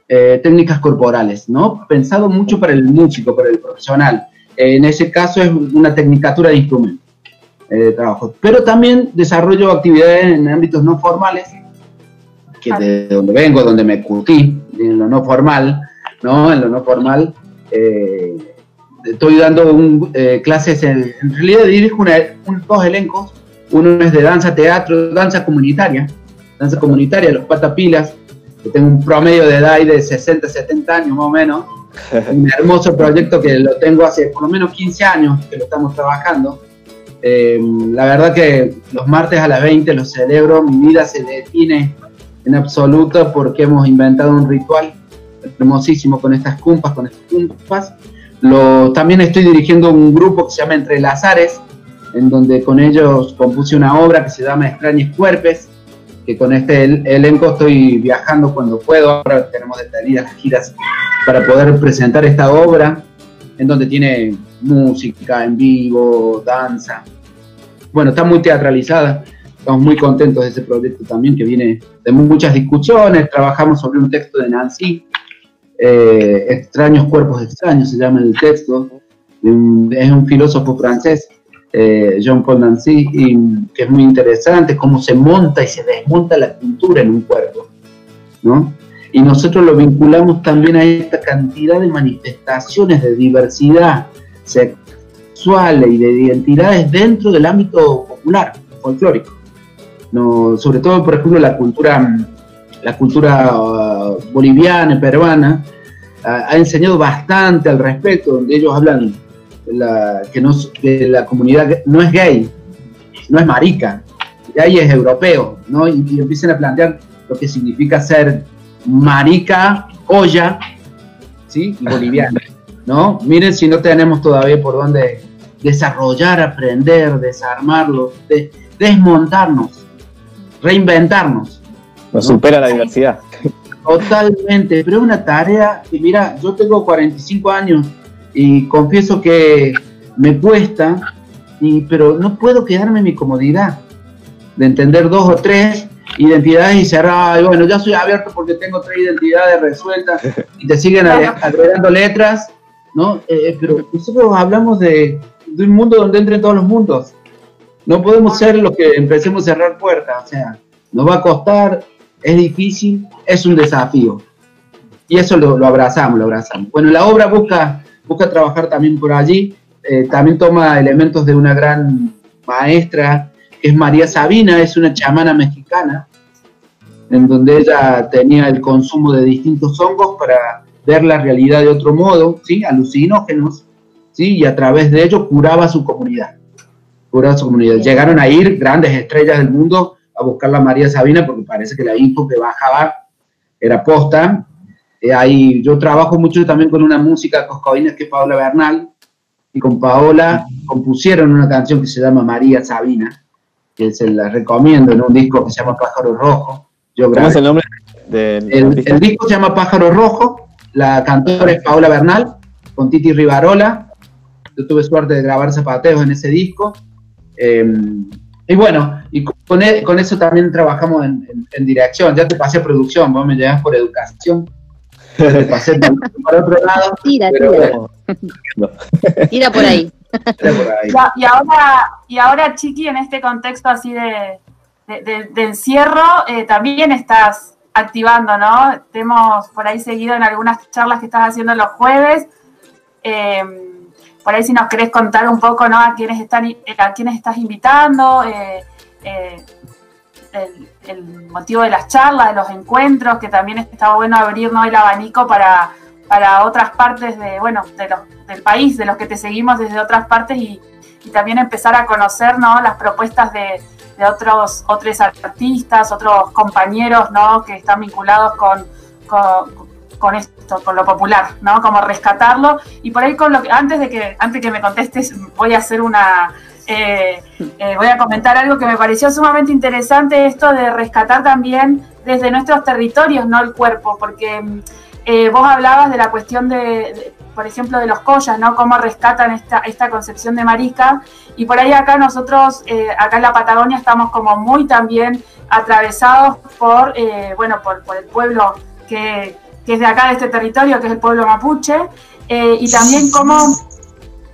eh, técnicas corporales, ¿no? Pensado mucho para el músico, para el profesional. En ese caso es una tecnicatura de instrumento eh, de trabajo. Pero también desarrollo actividades en ámbitos no formales, que de donde vengo, donde me curtí, en lo no formal, ¿no? En lo no formal, eh, estoy dando un, eh, clases, en, en realidad dirijo una- un- dos elencos, uno es de danza, teatro, danza comunitaria, danza comunitaria, los patapilas, que tengo un promedio de edad de 60, 70 años más o menos, un hermoso proyecto que lo tengo hace por lo menos 15 años que lo estamos trabajando. Eh, la verdad que los martes a las 20 los celebro, mi vida se define en absoluto porque hemos inventado un ritual hermosísimo con estas cumpas, con estas cumpas. Lo, también estoy dirigiendo un grupo que se llama Entre Lazares, en donde con ellos compuse una obra que se llama Extraños Cuerpes, que con este el- elenco estoy viajando cuando puedo. Ahora tenemos detenidas las giras para poder presentar esta obra, en donde tiene música en vivo, danza. Bueno, está muy teatralizada. estamos muy contentos de ese proyecto también, que viene de muchas discusiones. Trabajamos sobre un texto de Nancy, eh, Extraños Cuerpos Extraños, se llama el texto. es un filósofo francés, eh, Jean-Paul Nancy, que es muy interesante cómo se monta y se desmonta la cultura en un cuerpo. ¿no? Y nosotros lo vinculamos también a esta cantidad de manifestaciones de diversidad sexual y de identidades dentro del ámbito popular, folclórico. No, sobre todo, por ejemplo, la cultura, la cultura boliviana y peruana ha enseñado bastante al respecto, donde ellos hablan la, que, no, que la comunidad no es gay, no es marica, gay es europeo, ¿no? y, y empiezan a plantear lo que significa ser marica, olla, ¿sí? Y boliviana, ¿no? Miren si no tenemos todavía por dónde desarrollar, aprender, desarmarlo, de, desmontarnos, reinventarnos. Nos supera la diversidad. Totalmente, pero es una tarea que, mira, yo tengo 45 años y confieso que me cuesta, y, pero no puedo quedarme en mi comodidad de entender dos o tres identidades y cerrar, bueno, ya soy abierto porque tengo tres identidades resueltas y te siguen ag- agregando letras, ¿no? Eh, pero nosotros hablamos de, de un mundo donde entren todos los mundos. No podemos ser los que empecemos a cerrar puertas, o sea, nos va a costar, es difícil, es un desafío. Y eso lo, lo abrazamos, lo abrazamos. Bueno, la obra busca, busca trabajar también por allí, eh, también toma elementos de una gran maestra, que es María Sabina, es una chamana mexicana, en donde ella tenía el consumo de distintos hongos para ver la realidad de otro modo, ¿sí? alucinógenos, ¿sí? y a través de ello curaba su comunidad. Curaba su comunidad. Llegaron a ir grandes estrellas del mundo a buscar la María Sabina porque parece que la info que bajaba era posta. Eh, ahí, yo trabajo mucho también con una música coscoína que es Paola Bernal, y con Paola compusieron una canción que se llama María Sabina, que se la recomiendo en un disco que se llama Pájaro Rojo. Yo ¿Cómo grabé. es el nombre del El, disco se llama Pájaro Rojo, la cantora es Paola Bernal, con Titi Rivarola. Yo tuve suerte de grabar zapateos en ese disco. Eh, y bueno, y con, e- con eso también trabajamos en, en- en dirección. Ya te pasé producción, vos me llevas por educación. Te pasé por, por otro lado. Tira, pero tira. bueno, Tira por ahí. era por ahí. Y ahora, y ahora, Chiqui, en este contexto así de, de, de- de encierro, eh, también estás activando, ¿no? Te hemos por ahí seguido en algunas charlas que estás haciendo los jueves. Eh, por ahí si nos querés contar un poco, ¿no? A quiénes están, eh, a quiénes estás invitando, eh, eh, el, motivo de las charlas, de los encuentros, que también está bueno abrir ¿no? el abanico para, para otras partes de, bueno, de los, del país, de los que te seguimos desde otras partes y, también empezar a conocer ¿no? las propuestas de, de otros, otros artistas, otros compañeros ¿no? que están vinculados con, con esto, con lo popular, ¿no? Como rescatarlo. Y por ahí con lo que, antes de que, antes que me contestes, voy a hacer una eh, eh, voy a comentar algo que me pareció sumamente interesante, esto de rescatar también desde nuestros territorios, no el cuerpo, porque eh, vos hablabas de la cuestión de, por ejemplo, de los collas, ¿no? Cómo rescatan esta, esta concepción de marica. Y por ahí acá nosotros, acá en la Patagonia, estamos como muy también atravesados por, bueno, por, por, el pueblo que, que, es de acá, de este territorio, que es el pueblo mapuche, eh, y también cómo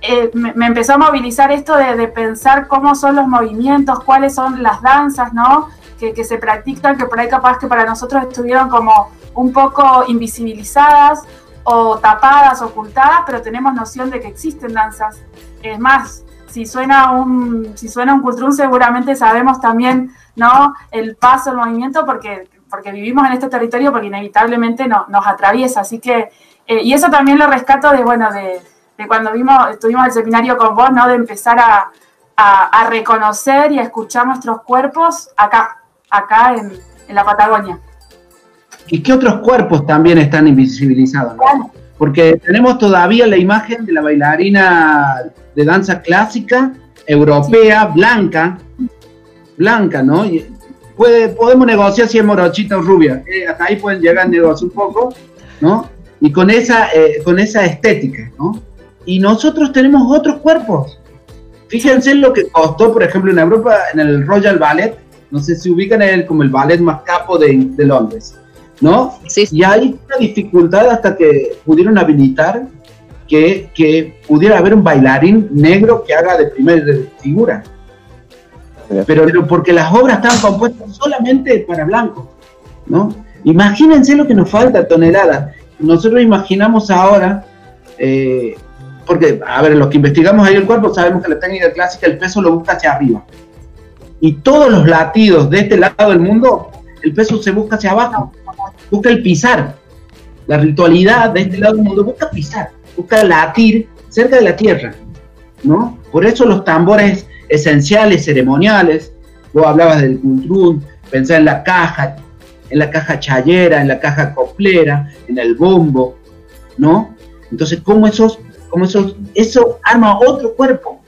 eh, me, me, empezó a movilizar esto de, de, pensar cómo son los movimientos, cuáles son las danzas, ¿no? Que, que, se practican, que por ahí capaz que para nosotros estuvieron como un poco invisibilizadas o tapadas, ocultadas, pero tenemos noción de que existen danzas. Es más, si suena un, si suena un cultrún, seguramente sabemos también, ¿no? El paso, el movimiento, porque, porque vivimos en este territorio, porque inevitablemente no, nos atraviesa. Así que, eh, y eso también lo rescato de, bueno, de, de cuando vimos, estuvimos el seminario con vos, ¿no? De empezar a, a, a, reconocer y a escuchar nuestros cuerpos acá, acá en, en, la Patagonia. ¿Y qué otros cuerpos también están invisibilizados? ¿no? Claro. Porque tenemos todavía la imagen de la bailarina de danza clásica, europea, sí. blanca, blanca, ¿no? Y puede, podemos negociar si es morochita o rubia, eh, hasta ahí pueden llegar a negociar un poco, ¿no? Y con esa, eh, con esa estética, ¿no? y nosotros tenemos otros cuerpos. Fíjense lo que costó, por ejemplo, en Europa, en el Royal Ballet, no sé si ubican él como el ballet más capo de, de Londres, ¿no? Y hay una dificultad hasta que pudieron habilitar que, que pudiera haber un bailarín negro que haga de primera figura. Pero porque las obras estaban compuestas solamente para blancos, ¿no? Imagínense lo que nos falta, toneladas. Nosotros imaginamos ahora, eh, porque, a ver, los que investigamos ahí el cuerpo sabemos que la técnica clásica el peso lo busca hacia arriba. Y todos los latidos de este lado del mundo, el peso se busca hacia abajo, busca el pisar. La ritualidad de este lado del mundo busca pisar, busca latir cerca de la tierra, ¿no? Por eso los tambores esenciales, ceremoniales, vos hablabas del cultrún, pensá en la caja, en la caja chayera, en la caja coplera, en el bombo, ¿no? Entonces, ¿cómo esos, cómo esos, eso arma otro cuerpo?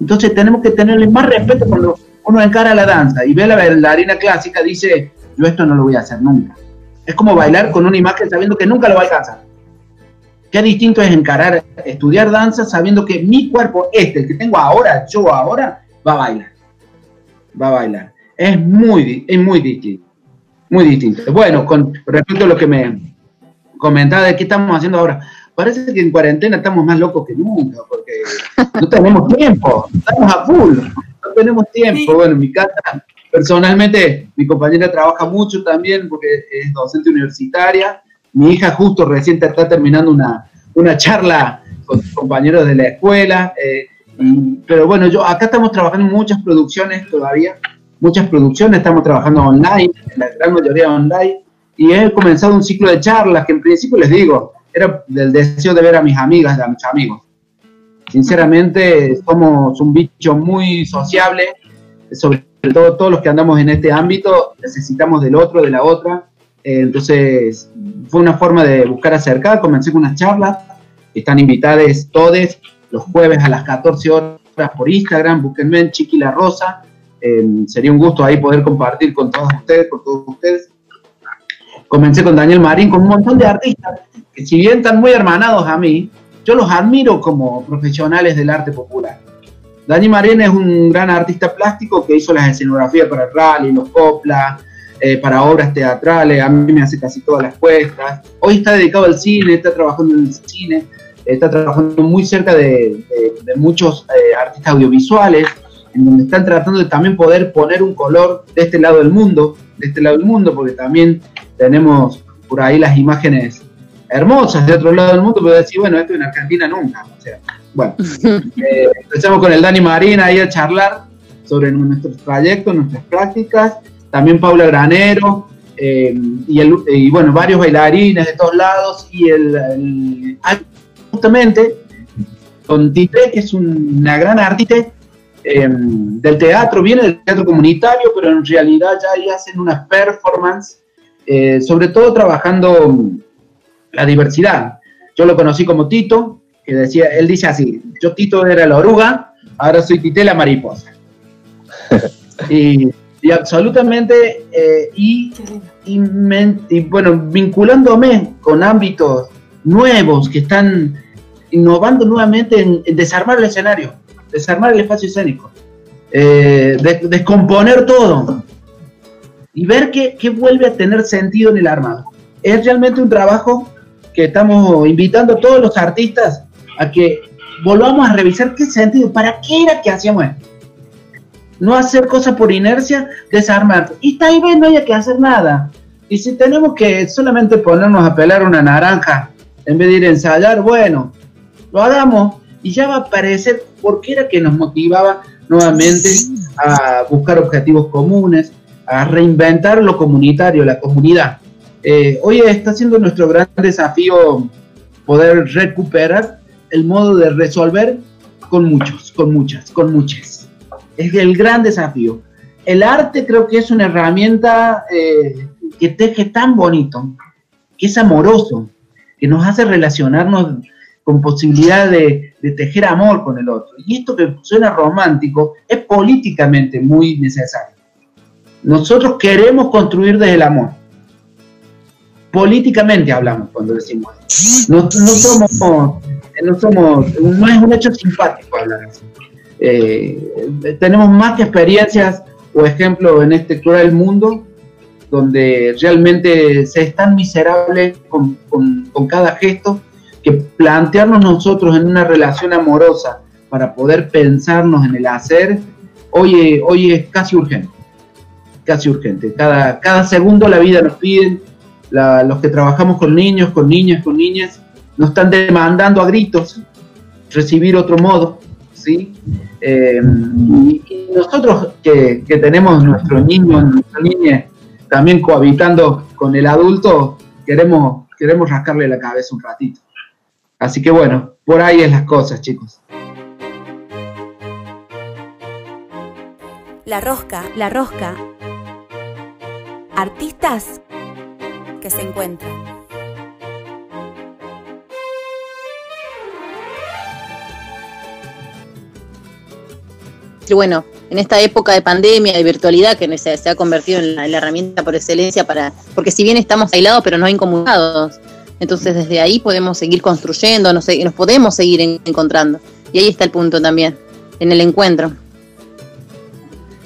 Entonces tenemos que tenerle más respeto cuando uno encara la danza y ve la bailarina clásica, dice, yo esto no lo voy a hacer nunca. Es como bailar con una imagen sabiendo que nunca lo va a alcanzar. Qué distinto es encarar, estudiar danza sabiendo que mi cuerpo, este, el que tengo ahora, yo ahora, va a bailar. Va a bailar. Es muy, es muy distinto. Muy distinto. Bueno, con respecto a lo que me comentaba de qué estamos haciendo ahora, parece que en cuarentena estamos más locos que nunca, porque no tenemos tiempo, estamos a full, no tenemos tiempo. Bueno, en mi casa, personalmente, mi compañera trabaja mucho también porque es docente universitaria. Mi hija justo recién está terminando una, una charla con sus compañeros de la escuela. Eh, pero bueno, yo acá estamos trabajando muchas producciones todavía, muchas producciones, estamos trabajando online, la gran mayoría online, y he comenzado un ciclo de charlas que en principio les digo, era del deseo de ver a mis amigas, a mis amigos. Sinceramente, somos un bicho muy sociable, sobre todo todos los que andamos en este ámbito, necesitamos del otro, de la otra. Eh, entonces, fue una forma de buscar acercar, comencé con unas charlas, están invitadas todos los jueves a las 14 horas por Instagram, búsquenme en Chiqui La Rosa. Em, sería un gusto ahí poder compartir con todos ustedes, con todos ustedes. Comencé con Daniel Marín, con un montón de artistas que si bien están muy hermanados a mí, yo los admiro como profesionales del arte popular. Daniel Marín es un gran artista plástico que hizo las escenografías para el rally, los coplas, eh, para obras teatrales, a mí me hace casi todas las puestas. Hoy está dedicado al cine, está trabajando en el cine está trabajando muy cerca de, muchos eh, artistas audiovisuales, en donde están tratando de también poder poner un color de este lado del mundo, de este lado del mundo, porque también tenemos por ahí las imágenes hermosas de otro lado del mundo, pero decir, bueno, esto en Argentina nunca. O sea, bueno, eh, empezamos con el Dani Marina ahí a charlar sobre nuestros trayectos, nuestras prácticas, también Paula Granero, eh, y, el, y, bueno, varios bailarines de todos lados, y el, el justamente con Tite, que es una gran artista em, del teatro, viene del teatro comunitario, pero en realidad ya ahí hacen una performance, eh, sobre todo trabajando la diversidad. Yo lo conocí como Tito, que decía, él dice así, yo Tito era la oruga, ahora soy Tite la mariposa. y, absolutamente, eh, y, y, bueno, vinculándome con ámbitos nuevos que están innovando nuevamente en, desarmar el escenario, desarmar el espacio escénico, eh, descomponer todo y ver qué, vuelve a tener sentido en el armado. Es realmente un trabajo que estamos invitando a todos los artistas a que volvamos a revisar qué sentido, para qué era que hacíamos esto. No hacer cosas por inercia, desarmar. Y tal vez no haya que hacer nada. Y si tenemos que solamente ponernos a pelar una naranja en vez de ir a ensayar, bueno, lo hagamos y ya va a aparecer por qué era que nos motivaba nuevamente a buscar objetivos comunes, a reinventar lo comunitario, la comunidad. Eh, hoy está siendo nuestro gran desafío poder recuperar el modo de resolver con muchos, con muchas, con muchas. Es el gran desafío. El arte creo que es una herramienta eh, que teje tan bonito, que es amoroso, que nos hace relacionarnos con posibilidad de, tejer amor con el otro. Y esto que suena romántico es políticamente muy necesario. Nosotros queremos construir desde el amor. Políticamente hablamos cuando decimos eso. No, somos, no somos, no es un hecho simpático hablar así. Eh, tenemos más que experiencias o ejemplo en este cruel mundo donde realmente se es tan miserable con- con cada gesto que plantearnos nosotros en una relación amorosa para poder pensarnos en el hacer, hoy, hoy es casi urgente, casi urgente. Cada, cada segundo la vida nos piden, la- los que trabajamos con niños, con niñas, con niñas, nos están demandando a gritos recibir otro modo, ¿sí? Eh, y, nosotros que, que tenemos nuestro niño, nuestra niña, también cohabitando con el adulto, queremos, queremos rascarle la cabeza un ratito. Así que bueno, por ahí es las cosas, chicos. La rosca, la rosca. Artistas que se encuentran. Y bueno, en esta época de pandemia, de virtualidad, que se, se ha convertido en la, en la herramienta por excelencia para, porque si bien estamos aislados, pero no incomunicados, entonces desde ahí podemos seguir construyendo, nos, nos podemos seguir en- encontrando. Y ahí está el punto también, en el encuentro.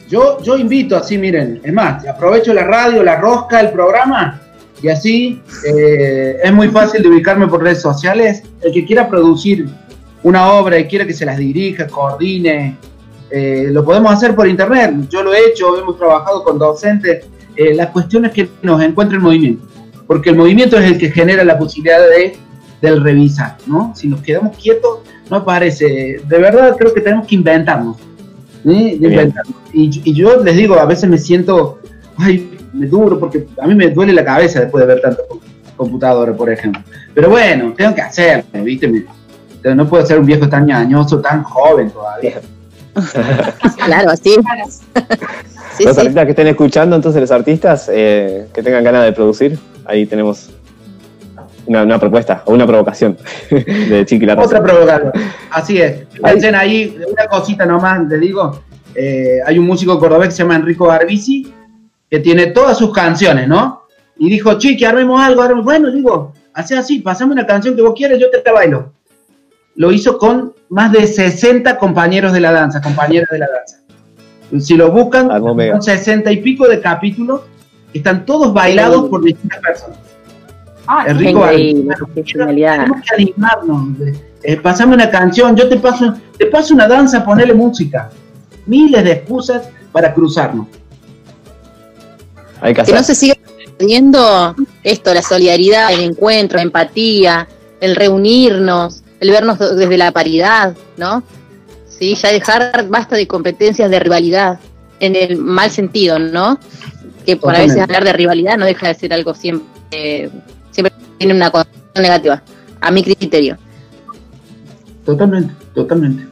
Yo, invito así, miren, es más, aprovecho la radio, la rosca, el programa, y así eh, es muy fácil de ubicarme por redes sociales. El que quiera producir una obra y quiera que se las dirija, coordine, eh, lo podemos hacer por internet. Yo lo he hecho, hemos trabajado con docentes. Eh, la cuestión es que nos encuentre el movimiento, porque el movimiento es el que genera la posibilidad de, del revisar, ¿no? Si nos quedamos quietos, no aparece. De verdad creo que tenemos que inventarnos. ¿sí? Inventarnos. Y, y yo les digo, a veces me siento, ay, me duro, porque a mí me duele la cabeza después de ver tanto com- computadora, por ejemplo. Pero bueno, tengo que hacerlo, ¿viste? Me- no puedo ser un viejo tan ñañoso, tan joven todavía. Claro, así. Sí, los sí. artistas que estén escuchando, entonces los artistas eh, que tengan ganas de producir, ahí tenemos una, una propuesta o una provocación de Chiqui la. Otra provocación. Así es. Piensen ahí, una cosita nomás, les digo. eh, hay un músico cordobés que se llama Enrico Barbisi, que tiene todas sus canciones, ¿no? Y dijo, chiqui, armemos algo, armemos. Bueno, digo, hace así, pasame una canción que vos quieras, yo te la bailo. Lo hizo con más de 60 compañeros de la danza, compañeras de la danza. Si lo buscan, son 60 y pico de capítulos, están todos bailados por distintas personas. Increíble, qué genialidad. Tenemos que animarnos. Eh, pasame una canción, yo te paso, te paso una danza, ponele música. Miles de excusas para cruzarnos. Hay que que no se siga perdiendo esto, la solidaridad, el encuentro, la empatía, el reunirnos, el vernos desde la paridad, ¿no? Sí, ya dejar basta de competencias de rivalidad, en el mal sentido, ¿no? Que por a veces hablar de rivalidad no deja de ser algo siempre, siempre tiene una connotación negativa, a mi criterio. Totalmente, totalmente.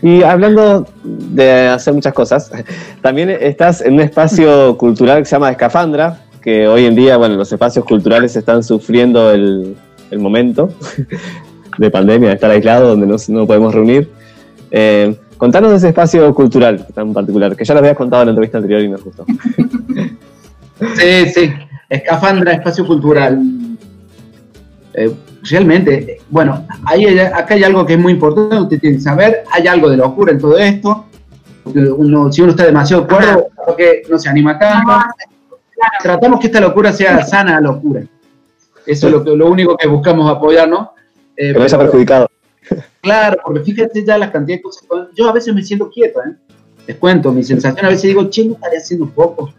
Y hablando de hacer muchas cosas, también estás en un espacio cultural que se llama Escafandra, que hoy en día, bueno, los espacios culturales están sufriendo el, el momento de pandemia, de estar aislados, donde no, no podemos reunir. Eh, contanos de ese espacio cultural tan particular, que ya lo habías contado en la entrevista anterior y nos gustó. Sí, sí. Escafandra, espacio cultural. Eh, realmente, bueno, ahí hay- acá hay algo que es muy importante, usted tiene que saber, hay algo de locura en todo esto. Porque uno, si uno está demasiado cuerdo, porque no se anima tanto. Tratamos que esta locura sea sana locura. Eso es lo, que, lo único que buscamos apoyarnos. Eh, Que no haya pero- perjudicado. Claro, porque fíjate ya la cantidad de cosas. Yo a veces me siento quieto, ¿eh? Les cuento, mi sensación a veces digo, che, no estaré haciendo poco.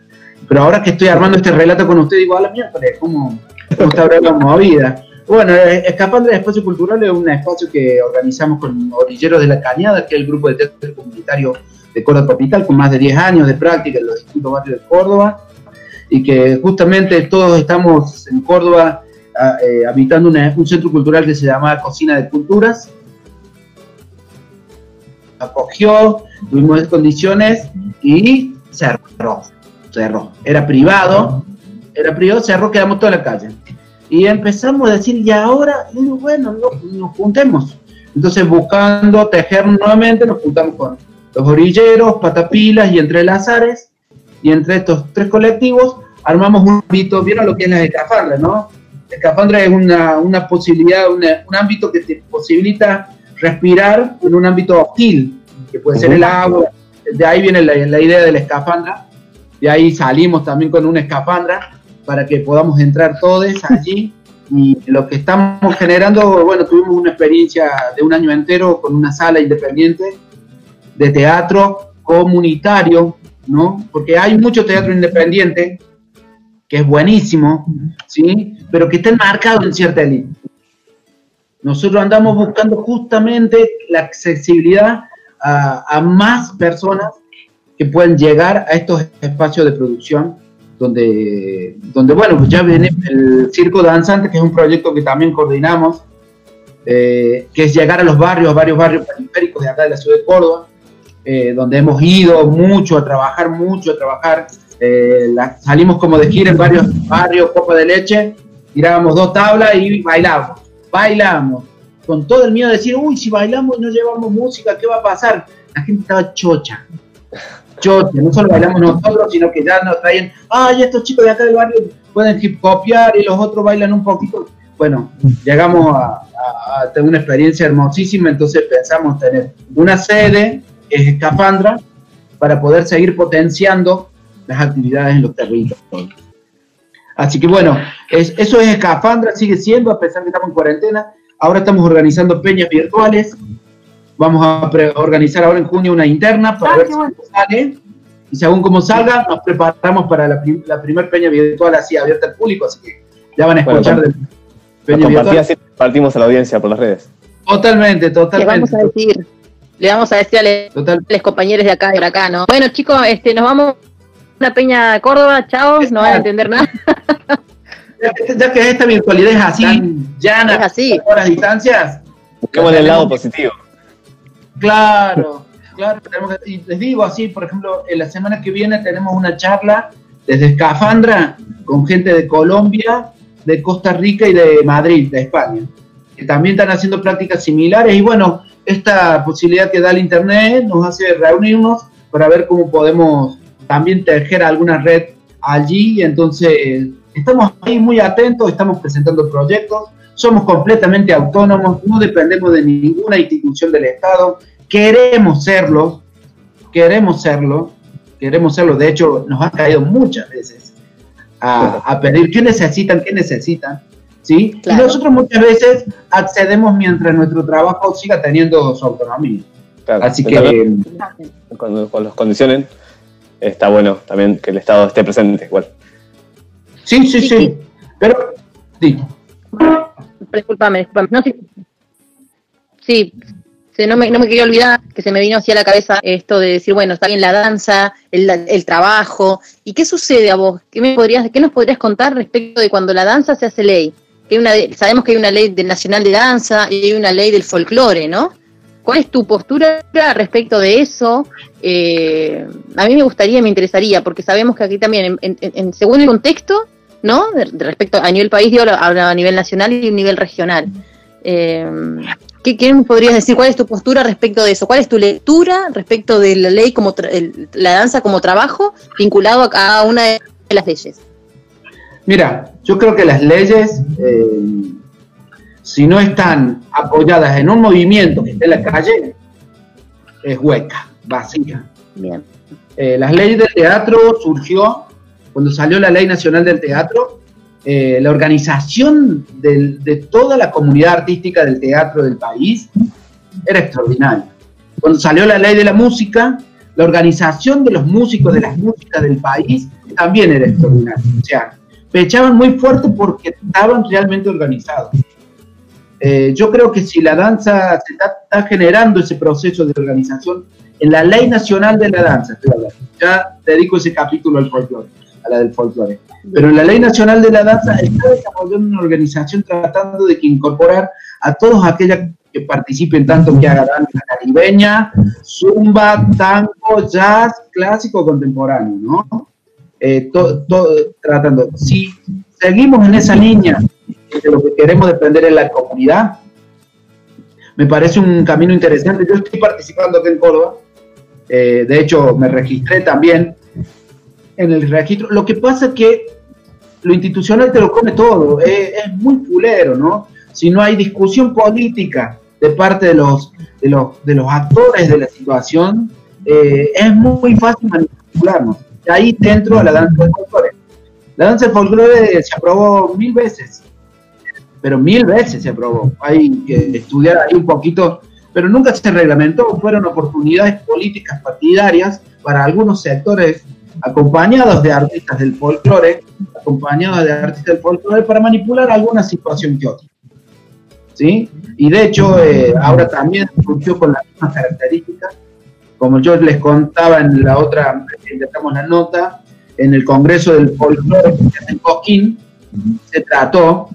Pero ahora que estoy armando este relato con usted, digo, a la mierda, ¿cómo, cómo está la movida? Bueno, eh, Escapando del Espacio Cultural es un espacio que organizamos con Orilleros de la Cañada, que es el grupo de teatro comunitario de Córdoba Capital, con más de 10 años de práctica en los distintos barrios de Córdoba, y que justamente todos estamos en Córdoba ah, eh, habitando un centro cultural que se llama Cocina de Culturas, acogió, tuvimos condiciones y cerró, cerró. Era privado, era privado, cerró, quedamos toda la calle. Y empezamos a decir, y ahora, bueno, no- nos juntemos. Entonces, buscando tejer nuevamente, nos juntamos con los orilleros, patapilas y entrelazares, y entre estos tres colectivos armamos un ámbito, vieron lo que es la escafandra, ¿no? La escafandra es una, una posibilidad, un ámbito que te posibilita respirar en un ámbito hostil, que puede ser el agua, de ahí viene la, la idea de la escafandra, de ahí salimos también con una escafandra para que podamos entrar todos allí y lo que estamos generando, bueno, tuvimos una experiencia de un año entero con una sala independiente de teatro comunitario, ¿no? Porque hay mucho teatro independiente que es buenísimo, ¿sí? Pero que está enmarcado en cierta élite. Nosotros andamos buscando justamente la accesibilidad a, a más personas que pueden llegar a estos espacios de producción donde, donde bueno, pues ya viene el Circo Danzante, que es un proyecto que también coordinamos, eh, que es llegar a los barrios, varios barrios periféricos de acá de la ciudad de Córdoba, eh, donde hemos ido mucho a trabajar, mucho a trabajar. Eh, salimos como de gira en varios barrios, copa de leche, tirábamos dos tablas y bailamos, bailamos, con todo el miedo de decir, uy, si bailamos y no llevamos música, ¿qué va a pasar? La gente estaba chocha, chocha, no solo bailamos nosotros, sino que ya nos traen, ay, estos chicos de acá del barrio pueden hip copiar y los otros bailan un poquito. Bueno, llegamos a, tener una experiencia hermosísima, entonces pensamos tener una sede, es Escafandra, para poder seguir potenciando las actividades en los territorios. Así que bueno, es- eso es Escafandra, sigue siendo, a pesar de que estamos en cuarentena. Ahora estamos organizando peñas virtuales. Vamos a pre- organizar ahora en junio una interna para Ah, ver si bueno. sale. Y según como salga, nos preparamos para la, prim- la primer peña virtual así abierta al público. Así que ya van a Bueno, escuchar com- de peña compartí virtual. así, compartimos a la audiencia por las redes. Totalmente, Le totalmente. vamos a decir, le vamos a decir a los compañeros de acá, de acá, ¿no? Bueno, chicos, este, nos vamos a una peña de Córdoba, chao, no van a entender nada. Ya que, ya que esta virtualidad es así, llana, Es así. a las distancias, Busquemos el lado positivo. Claro, claro. tenemos que- y les digo así, por ejemplo, en la semana que viene tenemos una charla desde Escafandra con gente de Colombia, de Costa Rica y de Madrid, de España, que también están haciendo prácticas similares y bueno, esta posibilidad que da el Internet nos hace reunirnos para ver cómo podemos también tejer alguna red allí, entonces estamos ahí muy atentos, estamos presentando proyectos, somos completamente autónomos, no dependemos de ninguna institución del Estado, queremos serlo, queremos serlo, queremos serlo, de hecho nos han caído muchas veces a, a pedir qué necesitan, qué necesitan, ¿sí? Claro. Y nosotros muchas veces accedemos mientras nuestro trabajo siga teniendo su autonomía. Claro. Así que Cuando, cuando los condicionen, está bueno también que el Estado esté presente igual. sí, sí, Sí, sí, sí. pero sí, Disculpame, disculpame. No, sí, sí, no, me, no me quería olvidar que se me vino hacia la cabeza esto de decir, bueno, está bien la danza, el, el trabajo. ¿Y qué sucede a vos? ¿Qué, me podrías, ¿Qué nos podrías contar respecto de cuando la danza se hace ley? Que hay una, sabemos que hay una ley del nacional de danza y hay una ley del folclore, ¿no? ¿Cuál es tu postura respecto de eso? Eh, a mí me gustaría, me interesaría, porque sabemos que aquí también, según el contexto, ¿no? De, respecto a nivel país, digo, habla a nivel nacional y a nivel regional. Eh, ¿qué, podrías decir? ¿Cuál es tu postura respecto de eso? ¿Cuál es tu lectura respecto de la ley como la danza como trabajo vinculado a cada una de las leyes? Mira, yo creo que las leyes, eh, si no están apoyadas en un movimiento que esté en la calle, es hueca, vacía. Bien. Eh, las leyes del teatro surgió cuando salió la Ley Nacional del Teatro. eh, la organización del- de toda la comunidad artística del teatro del país era extraordinaria. Cuando salió la Ley de la Música, la organización de los músicos de las músicas del país también era extraordinaria. O sea, pechaban muy fuerte porque estaban realmente organizados. Eh, yo creo que si la danza se está, está generando ese proceso de organización en la Ley Nacional de la Danza, ya dedico ese capítulo al folclore, a la del folclore. Pero en la Ley Nacional de la Danza está desarrollando una organización tratando de que incorporar a todos aquellos que participen tanto que hagan danza caribeña, zumba, tango, jazz, clásico, contemporáneo, ¿no? Eh, to- to- tratando. Si seguimos en esa línea de lo que queremos defender en la comunidad, me parece un camino interesante. Yo estoy participando aquí en Córdoba, eh, de hecho me registré también en el registro. Lo que pasa es que lo institucional te lo come todo, es, es muy pulero, ¿no? Si no hay discusión política de parte de los, de los, de los actores de la situación, eh, es muy fácil manipularnos. Ahí dentro la danza del folclore. La danza del folclore se aprobó mil veces, pero mil veces se aprobó. Hay que estudiar ahí un poquito, pero nunca se reglamentó. Fueron oportunidades políticas partidarias para algunos sectores acompañados de artistas del folclore, acompañados de artistas del folclore para manipular alguna situación que otra. ¿Sí? Y de hecho, eh, ahora también surgió con las mismas características. Como yo les contaba en la otra, intentamos la nota, en el Congreso del Folclore en Coquín, se trató,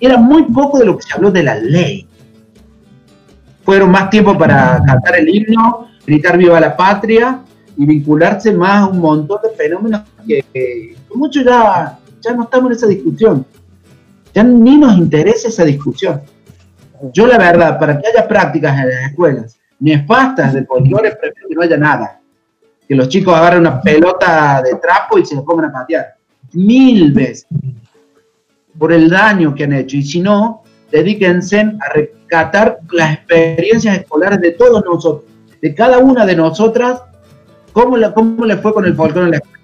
era muy poco de lo que se habló de la ley. Fueron más tiempo para cantar el himno, gritar viva la patria y vincularse más a un montón de fenómenos que, que muchos ya, ya no estamos en esa discusión. Ya ni nos interesa esa discusión. Yo la verdad, para que haya prácticas en las escuelas nefastas de folclore, prefiero que no haya nada. Que los chicos agarren una pelota de trapo y se la pongan a patear. Mil veces. Por el daño que han hecho. Y si no, dedíquense a rescatar las experiencias escolares de todos nosotros. De cada una de nosotras, cómo, la, cómo le fue con el folclore en la escuela.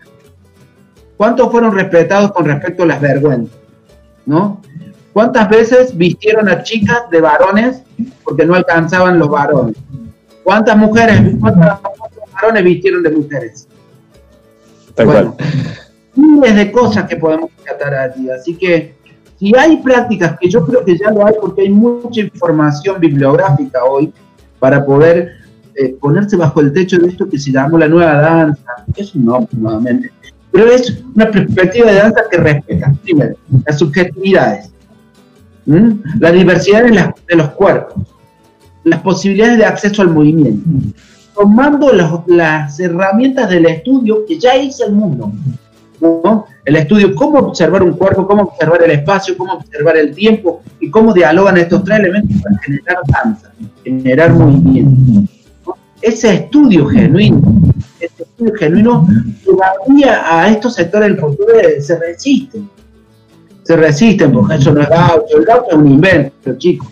¿Cuántos fueron respetados con respecto a las vergüenzas? ¿No? ¿Cuántas veces vistieron a chicas de varones porque no alcanzaban los varones? ¿Cuántas mujeres, cuántos varones vistieron de mujeres? Tal Bueno, cual. miles de cosas que podemos tratar allí. Así que si hay prácticas, que yo creo que ya lo hay porque hay mucha información bibliográfica hoy para poder eh, ponerse bajo el techo de esto que se llamó la nueva danza, que es un nombre nuevamente, pero es una perspectiva de danza que respeta, primero, las subjetividades, la diversidad de, las- de los cuerpos, las posibilidades de acceso al movimiento, tomando las herramientas del estudio que ya hizo el mundo. El estudio, cómo observar un cuerpo, cómo observar el espacio, cómo observar el tiempo y cómo dialogan estos tres elementos para generar danza, generar movimiento. Ese estudio genuino, ese estudio genuino todavía a estos sectores del futuro se resisten. Se resisten porque eso no es gaucho. El gaucho es un invento, chicos.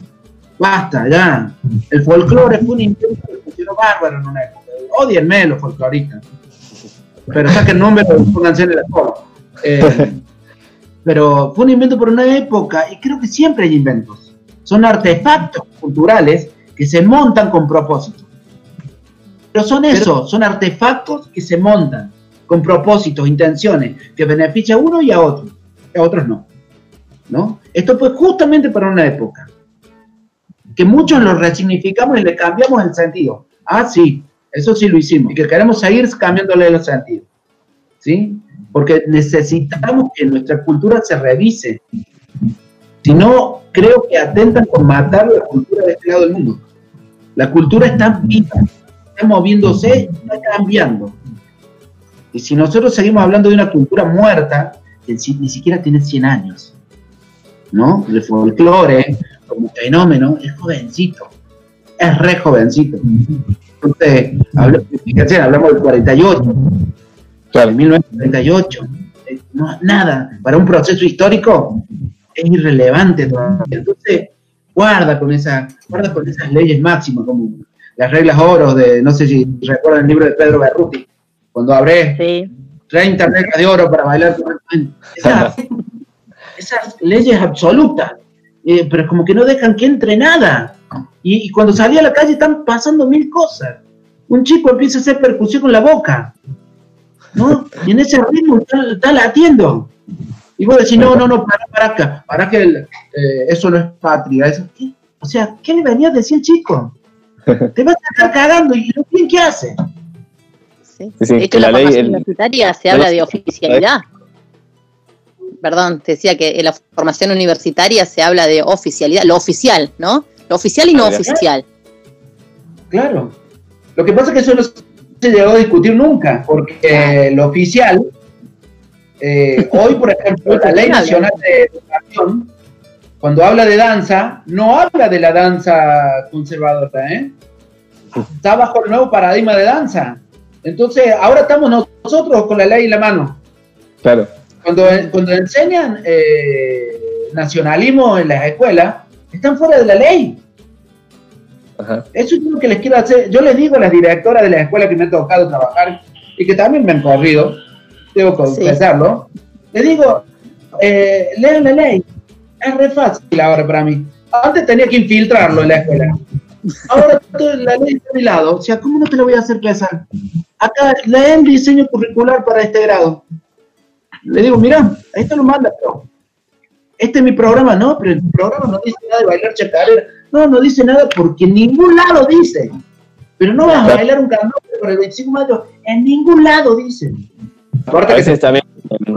Basta, ya. El folclore fue un invento que funcionó bárbaro en una época. Odienme los folcloristas pero saquen nombre y pónganse en el actor. Eh, pero fue un invento por una época y creo que siempre hay inventos. Son artefactos culturales que se montan con propósito. Pero son eso, son artefactos que se montan con propósitos, intenciones, que benefician a uno y a otro, y a otros no. ¿no? Esto fue justamente para una época. Que muchos lo resignificamos y le cambiamos el sentido. Ah, sí, eso sí lo hicimos. Y que queremos seguir cambiándole los sentidos. ¿Sí? Porque necesitamos que nuestra cultura se revise. Si no, creo que atentan con matar la cultura de este lado del mundo. La cultura está viva, está moviéndose, está cambiando. Y si nosotros seguimos hablando de una cultura muerta, que ni siquiera tiene 100 años, ¿no? El folclore, como fenómeno, es jovencito, es re jovencito. Entonces, hablo- fíjense, hablamos del 48, Claro. 1948, eh, no es nada, para un proceso histórico es irrelevante todavía. Entonces, guarda con, esa, guarda con esas leyes máximas, como las reglas oro de, no sé si recuerdan el libro de Pedro Berruti, cuando abre Sí. 30 reglas de oro para bailar correctamente. Esas, esas leyes absolutas, eh, pero como que no dejan que entre nada. Y, y cuando salí a la calle están pasando mil cosas. Un chico empieza a hacer percusión con la boca, ¿no? Y en ese ritmo está, está latiendo. Y vos decís, no, no, no, para, para acá, para que el- eh, eso no es patria. Eso, ¿qué? O sea, ¿qué le venía a decir el chico? Te vas a estar cagando y lo bien que hace. Sí. Sí, sí, de hecho, la, la ley- universitaria se habla de oficialidad. Perdón, te decía que en la formación universitaria se habla de oficialidad, lo oficial, ¿no? Lo oficial y no Ah, oficial. Claro. Lo que pasa es que eso no se llegó a discutir nunca, porque lo oficial, eh, hoy, por ejemplo, la Ley Nacional de Educación, cuando habla de danza, no habla de la danza conservadora, ¿eh? Está bajo el nuevo paradigma de danza. Entonces, ahora estamos nosotros con la ley en la mano. Claro. Cuando, cuando enseñan eh, nacionalismo en las escuelas, están fuera de la ley. Ajá. Eso es lo que les quiero hacer. Yo les digo a las directoras de la escuela que me ha tocado trabajar y que también me han corrido, debo confesarlo, les digo, eh, lean la ley. Es re fácil ahora para mí. Antes tenía que infiltrarlo en la escuela. Ahora la ley está a mi lado. O sea, ¿cómo no te lo voy a hacer pensar? Acá leen diseño curricular para este grado. Le digo, mira, esto lo manda, pero este es mi programa, no, pero el programa no dice nada de bailar chacarera. No, no dice nada porque en ningún lado dice. Pero no vas a bailar un candombe por el 25 de mayo. En ningún lado dice. A Aparte que veces también,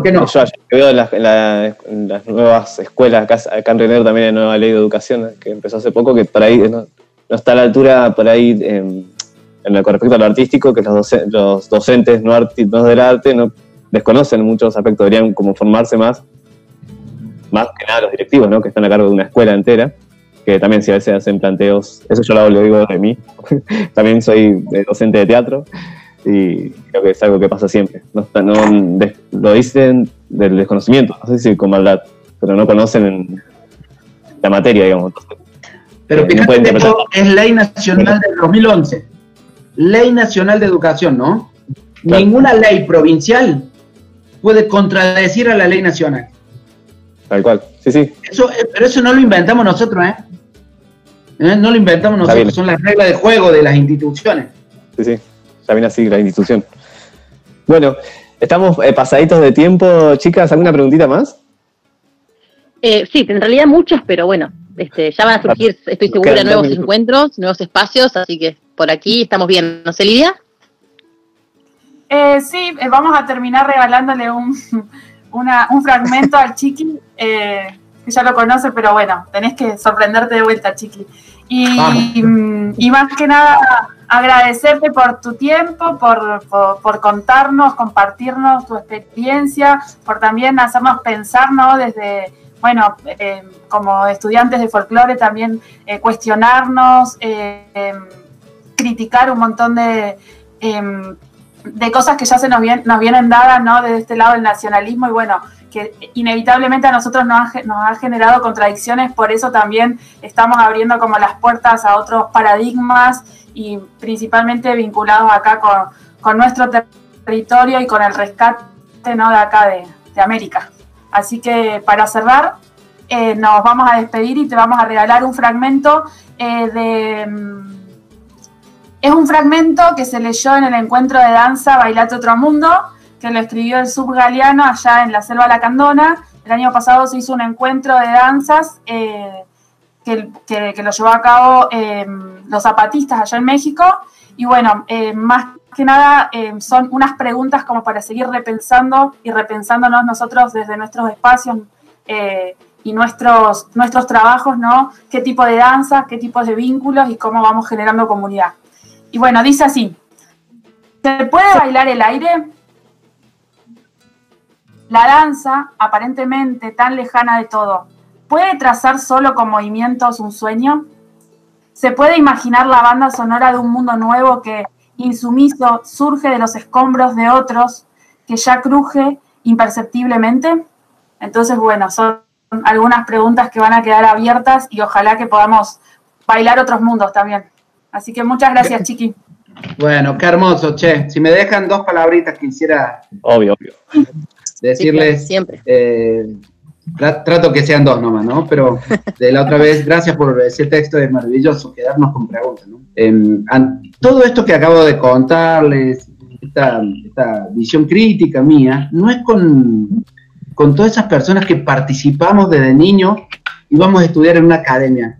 qué no? yo que veo en las, en la- en las nuevas escuelas, acá, acá en Río Negro también hay nueva ley de educación que empezó hace poco, que por ahí no, no está a la altura, por ahí, en, en lo con respecto a lo artístico, que los docentes no, arti- no del arte no desconocen muchos aspectos, deberían como formarse más, más que nada los directivos, ¿no? que están a cargo de una escuela entera, que también si a veces hacen planteos, eso yo lo, lo digo de mí, también soy eh, docente de teatro, y creo que es algo que pasa siempre. No, no des- lo dicen del desconocimiento, no sé si con maldad, pero no conocen la materia, digamos. Pero Eh, no fíjate interpretar. esto es ley nacional del 2011. Ley nacional de educación, ¿no? Claro. Ninguna ley provincial puede contradecir a la ley nacional. Tal cual, sí, sí, Eso, eh, pero eso no lo inventamos nosotros, ¿eh? ¿Eh? No lo inventamos nosotros, son las reglas de juego de las instituciones. sí, sí, ya viene así la institución. Bueno, estamos eh, pasaditos de tiempo, chicas, ¿alguna preguntita más? Eh, sí, en realidad muchas, pero bueno, este, ya van a surgir, estoy segura, nuevos encuentros, nuevos espacios, así que por aquí estamos bien. ¿No sé, Lidia? Eh, sí, eh, vamos a terminar regalándole un, una- un fragmento al Chiqui, eh, que ya lo conoce, pero bueno, tenés que sorprenderte de vuelta, Chiqui. Y, Vamos. mm, y más que nada, agradecerte por tu tiempo, por, por, por contarnos, compartirnos tu experiencia, por también hacernos pensar, ¿no? Desde, bueno, como estudiantes de folclore, también cuestionarnos, em, criticar un montón de... de cosas que ya se nos, vien- nos vienen dadas, ¿no? Desde este lado del nacionalismo y bueno, que inevitablemente a nosotros nos ha, nos ha generado contradicciones, por eso también estamos abriendo como las puertas a otros paradigmas y principalmente vinculados acá con, con nuestro ter- territorio y con el rescate, ¿no? De acá de, de América. Así que para cerrar, eh, nos vamos a despedir y te vamos a regalar un fragmento eh, de... es un fragmento que se leyó en el encuentro de danza Bailate Otro Mundo, que lo escribió el subgaleano allá en la Selva Lacandona. El año pasado se hizo un encuentro de danzas eh, que, que- lo llevó a cabo eh, los zapatistas allá en México. Y bueno, eh, más que nada eh, son unas preguntas como para seguir repensando y repensándonos nosotros desde nuestros espacios eh, y nuestros, nuestros trabajos, ¿no? ¿Qué tipo de danza, qué tipos de vínculos y cómo vamos generando comunidad? Y bueno, dice así, ¿se puede bailar el aire? La danza, aparentemente tan lejana de todo, ¿puede trazar solo con movimientos un sueño? ¿Se puede imaginar la banda sonora de un mundo nuevo que, insumiso, surge de los escombros de otros, que ya cruje imperceptiblemente? Entonces, bueno, son algunas preguntas que van a quedar abiertas y ojalá que podamos bailar otros mundos también. Así que muchas gracias, Chiqui. Bueno, qué hermoso, che. Si me dejan dos palabritas quisiera Obvio, obvio. decirles. siempre. eh, tra- trato que sean dos nomás, ¿no? Pero de la otra vez, gracias por ese texto, es maravilloso quedarnos con preguntas, ¿no? Em, todo esto que acabo de contarles, esta, esta visión crítica mía, no es con, con todas esas personas que participamos desde niño y vamos a estudiar en una academia.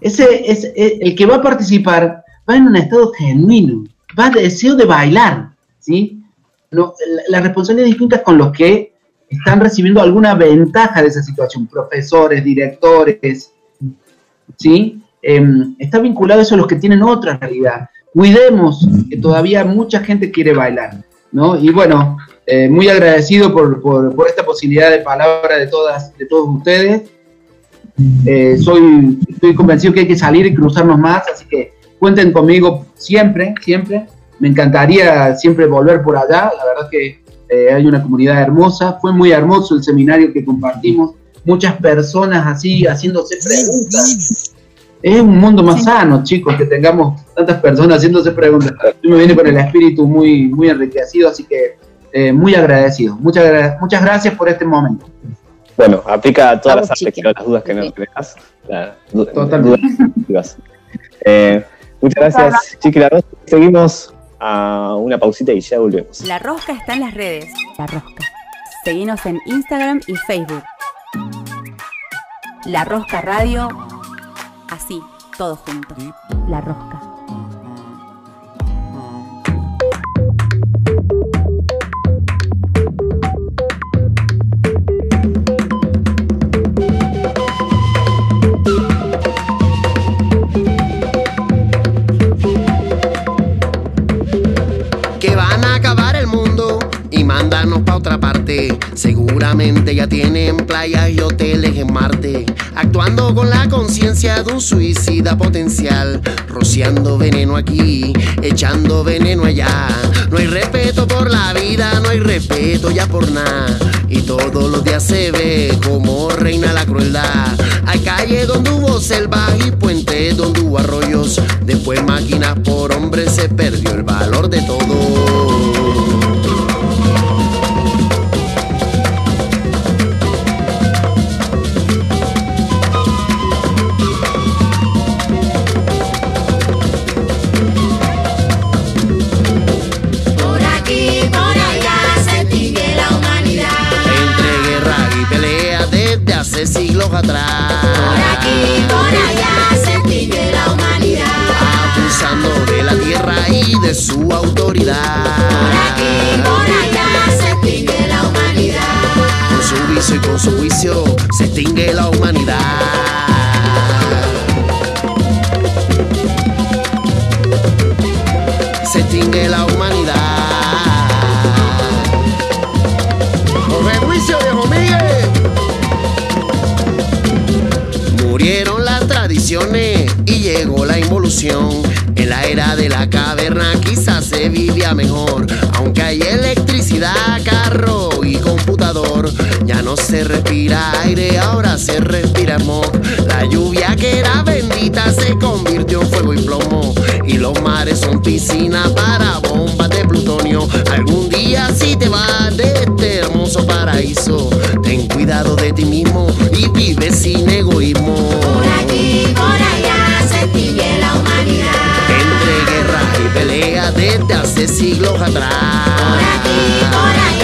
Ese es el que va a participar, va en un estado genuino, va de deseo de bailar, ¿sí? No, la, la responsabilidad es distinta con los que están recibiendo alguna ventaja de esa situación, profesores, directores, ¿sí? Em, está vinculado eso a los que tienen otra realidad. Cuidemos que todavía mucha gente quiere bailar, ¿no? Y bueno, eh, muy agradecido por, por- por esta posibilidad de palabra de todas, de todos ustedes. Eh, soy, estoy convencido que hay que salir y cruzarnos más, así que cuenten conmigo siempre, siempre. Me encantaría siempre volver por allá, la verdad que eh, hay una comunidad hermosa, fue muy hermoso el seminario que compartimos, muchas personas así haciéndose preguntas es un mundo más sano, chicos, que tengamos tantas personas haciéndose preguntas. Yo me viene con el espíritu muy, muy enriquecido, así que eh, muy agradecido. Muchas, muchas gracias por este momento. Bueno, aplica a todas Vamos, las áreas, las dudas que nos dejas. la- du- Totalmente. Eh, muchas gracias, Chiqui La Rosa. Seguimos a una pausita y ya volvemos. La rosca está en las redes. La rosca. Seguinos en Instagram y Facebook. La Rosca Radio. Así, todo junto. La Rosca. Y mandarnos pa' otra parte. Seguramente ya tienen playas y hoteles en Marte. Actuando con la conciencia de un suicida potencial. Rociando veneno aquí, echando veneno allá. No hay respeto por la vida, no hay respeto ya por nada. Y todos los días se ve como reina la crueldad. Hay calles donde hubo selvas y puentes donde hubo arroyos. Después máquinas por hombres se perdió el valor de todo. Atrás. Por aquí, por allá se extingue la humanidad. Abusando de la tierra y de su autoridad. Por aquí, por allá se extingue la humanidad. Con su vicio y con su juicio se extingue la humanidad. Se extingue la humanidad. Y llegó la involución. En la era de la caverna quizás se vivía mejor. Aunque hay electricidad, carro y computador. Ya no se respira aire, ahora se respira smog. La lluvia que era bendita se convirtió en fuego y plomo. Y los mares son piscinas para bombas de plutonio. Algún día si te vas de este hermoso paraíso, cuidado de ti mismo y vive sin egoísmo. Por aquí, por allá se extingue la humanidad. Entre guerra y pelea desde hace siglos atrás. Por aquí, por allá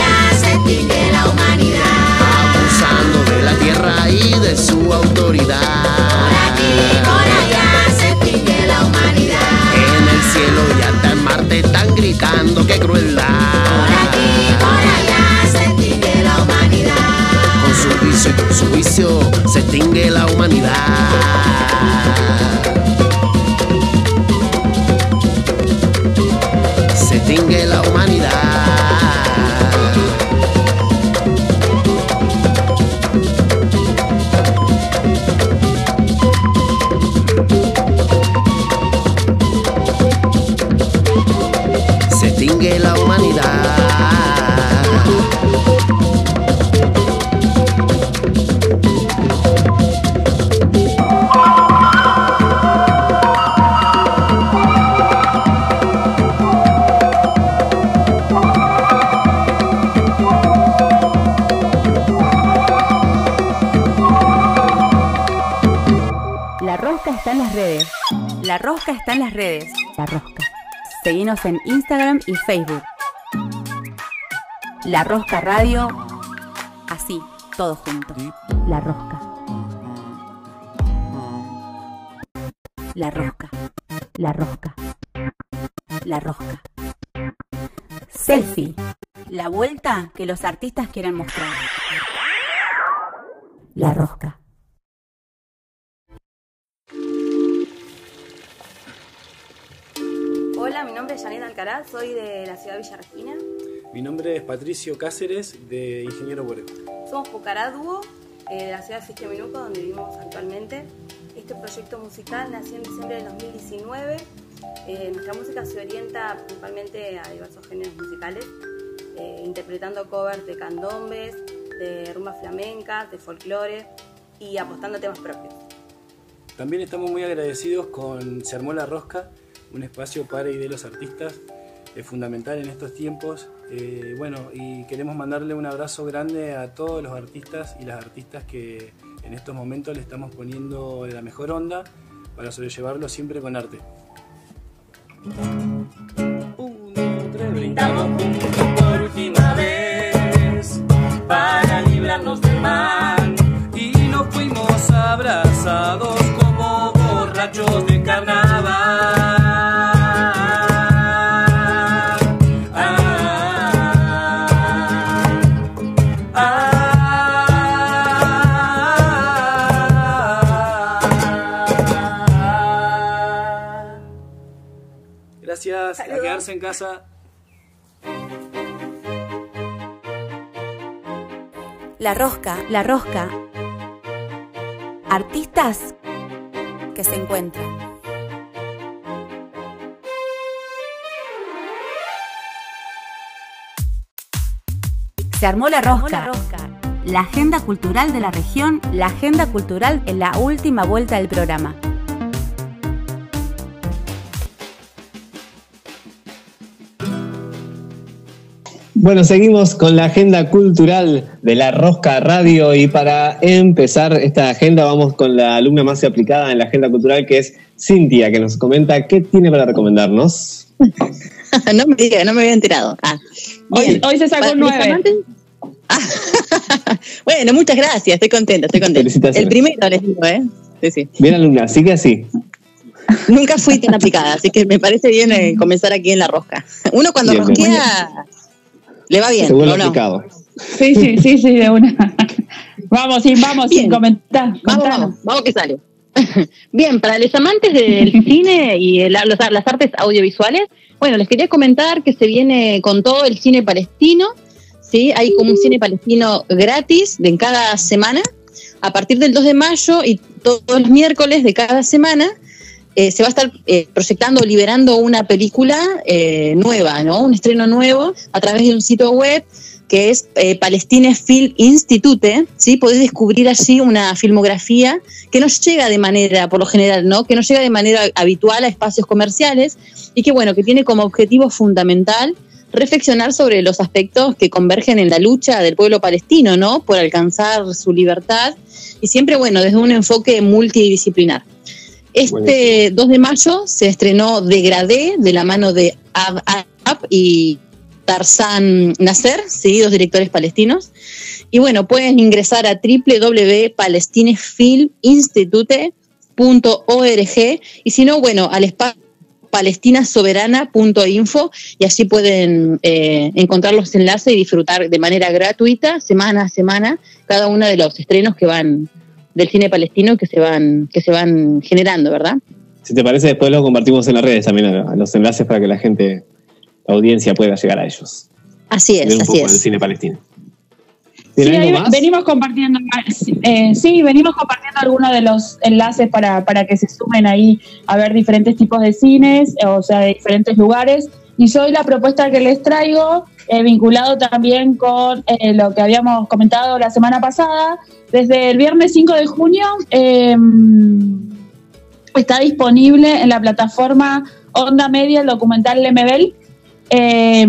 humanidad. En Instagram y Facebook. La Rosca Radio. Así, todo junto. La Rosca. La Rosca. La Rosca. La Rosca. Selfie. La vuelta que los artistas quieren mostrar. La Rosca. La ciudad de Villa Regina. Mi nombre es Patricio Cáceres, de Ingeniero Boreo. Somos Pucará Dúo, eh, de la ciudad de Fichte Minuco, donde vivimos actualmente. Este proyecto musical nació en diciembre del 2019. Eh, nuestra música se orienta principalmente a diversos géneros musicales, eh, interpretando covers de candombes, de rumbas flamencas, de folclore y apostando a temas propios. también estamos muy agradecidos con Se Armó la Rosca, un espacio para y de los artistas es fundamental en estos tiempos. Eh, bueno, y queremos mandarle un abrazo grande a todos los artistas y las artistas que en estos momentos le estamos poniendo la mejor onda para sobrellevarlo siempre con arte. brindamos por última vez para librarnos del mal y nos fuimos abrazados como borrachos de carnaval. Quedarse en casa. La rosca, la rosca. Artistas que se encuentran. Se armó la rosca. La agenda cultural de la región, la agenda cultural en la última vuelta del programa. Bueno, seguimos con la agenda cultural de la Rosca Radio y para empezar esta agenda vamos con la alumna más aplicada en la agenda cultural que es Cintia, que nos comenta qué tiene para recomendarnos. no me diga, no me había enterado. Ah, Hoy, se sacó un mis 9. amantes- Ah, bueno, muchas gracias, estoy contenta, estoy contenta. Felicitaciones. El primero les digo, ¿eh? Sí, sí. Bien alumna, sigue así. Nunca fui tan aplicada, así que me parece bien eh, comenzar aquí en la rosca. Uno cuando Bien, bien. Le va bien, Se vuelve ¿o no? aplicado. Sí, sí, sí, sí, de una. vamos, sí, vamos, sin comentar. Vamos, contanos. vamos, vamos que sale. Bien, para los amantes del cine y el- los- las artes audiovisuales, bueno, les quería comentar que se viene con todo el cine palestino, ¿sí? Hay como un cine palestino gratis de en cada semana, a partir del 2 de mayo y todos los miércoles de cada semana. Eh, se va a estar eh, proyectando liberando una película eh, nueva, ¿no? Un estreno nuevo a través de un sitio web que es eh, Palestine Film Institute, ¿sí? Podés descubrir allí una filmografía que no llega de manera, por lo general, ¿no? Que no llega de manera habitual a espacios comerciales y que, bueno, que tiene como objetivo fundamental reflexionar sobre los aspectos que convergen en la lucha del pueblo palestino, ¿no? Por alcanzar su libertad y siempre, bueno, desde un enfoque multidisciplinar. Este 2 de mayo se estrenó Degradé de la mano de Ab Ab y Tarzan Nasser, ¿sí? dos directores palestinos. Y bueno, pueden ingresar a www.palestinefilminstitute.org y si no, bueno, al espacio palestinasoberana.info y así pueden eh, encontrar los enlaces y disfrutar de manera gratuita, semana a semana, cada uno de los estrenos que van del cine palestino que se van, que se van generando, ¿verdad? Si te parece, después lo compartimos en las redes también, a los enlaces para que la gente, la audiencia pueda llegar a ellos. Así es, un así poco del es. cine palestino. Sí, venimos compartiendo, eh, sí, venimos compartiendo algunos de los enlaces para, para que se sumen ahí a ver diferentes tipos de cines, eh, o sea, de diferentes lugares. Y soy la propuesta que les traigo, eh, vinculado también con eh, lo que habíamos comentado la semana pasada. Desde el viernes 5 de junio eh, está disponible en la plataforma Onda Media el documental Lemebel, eh,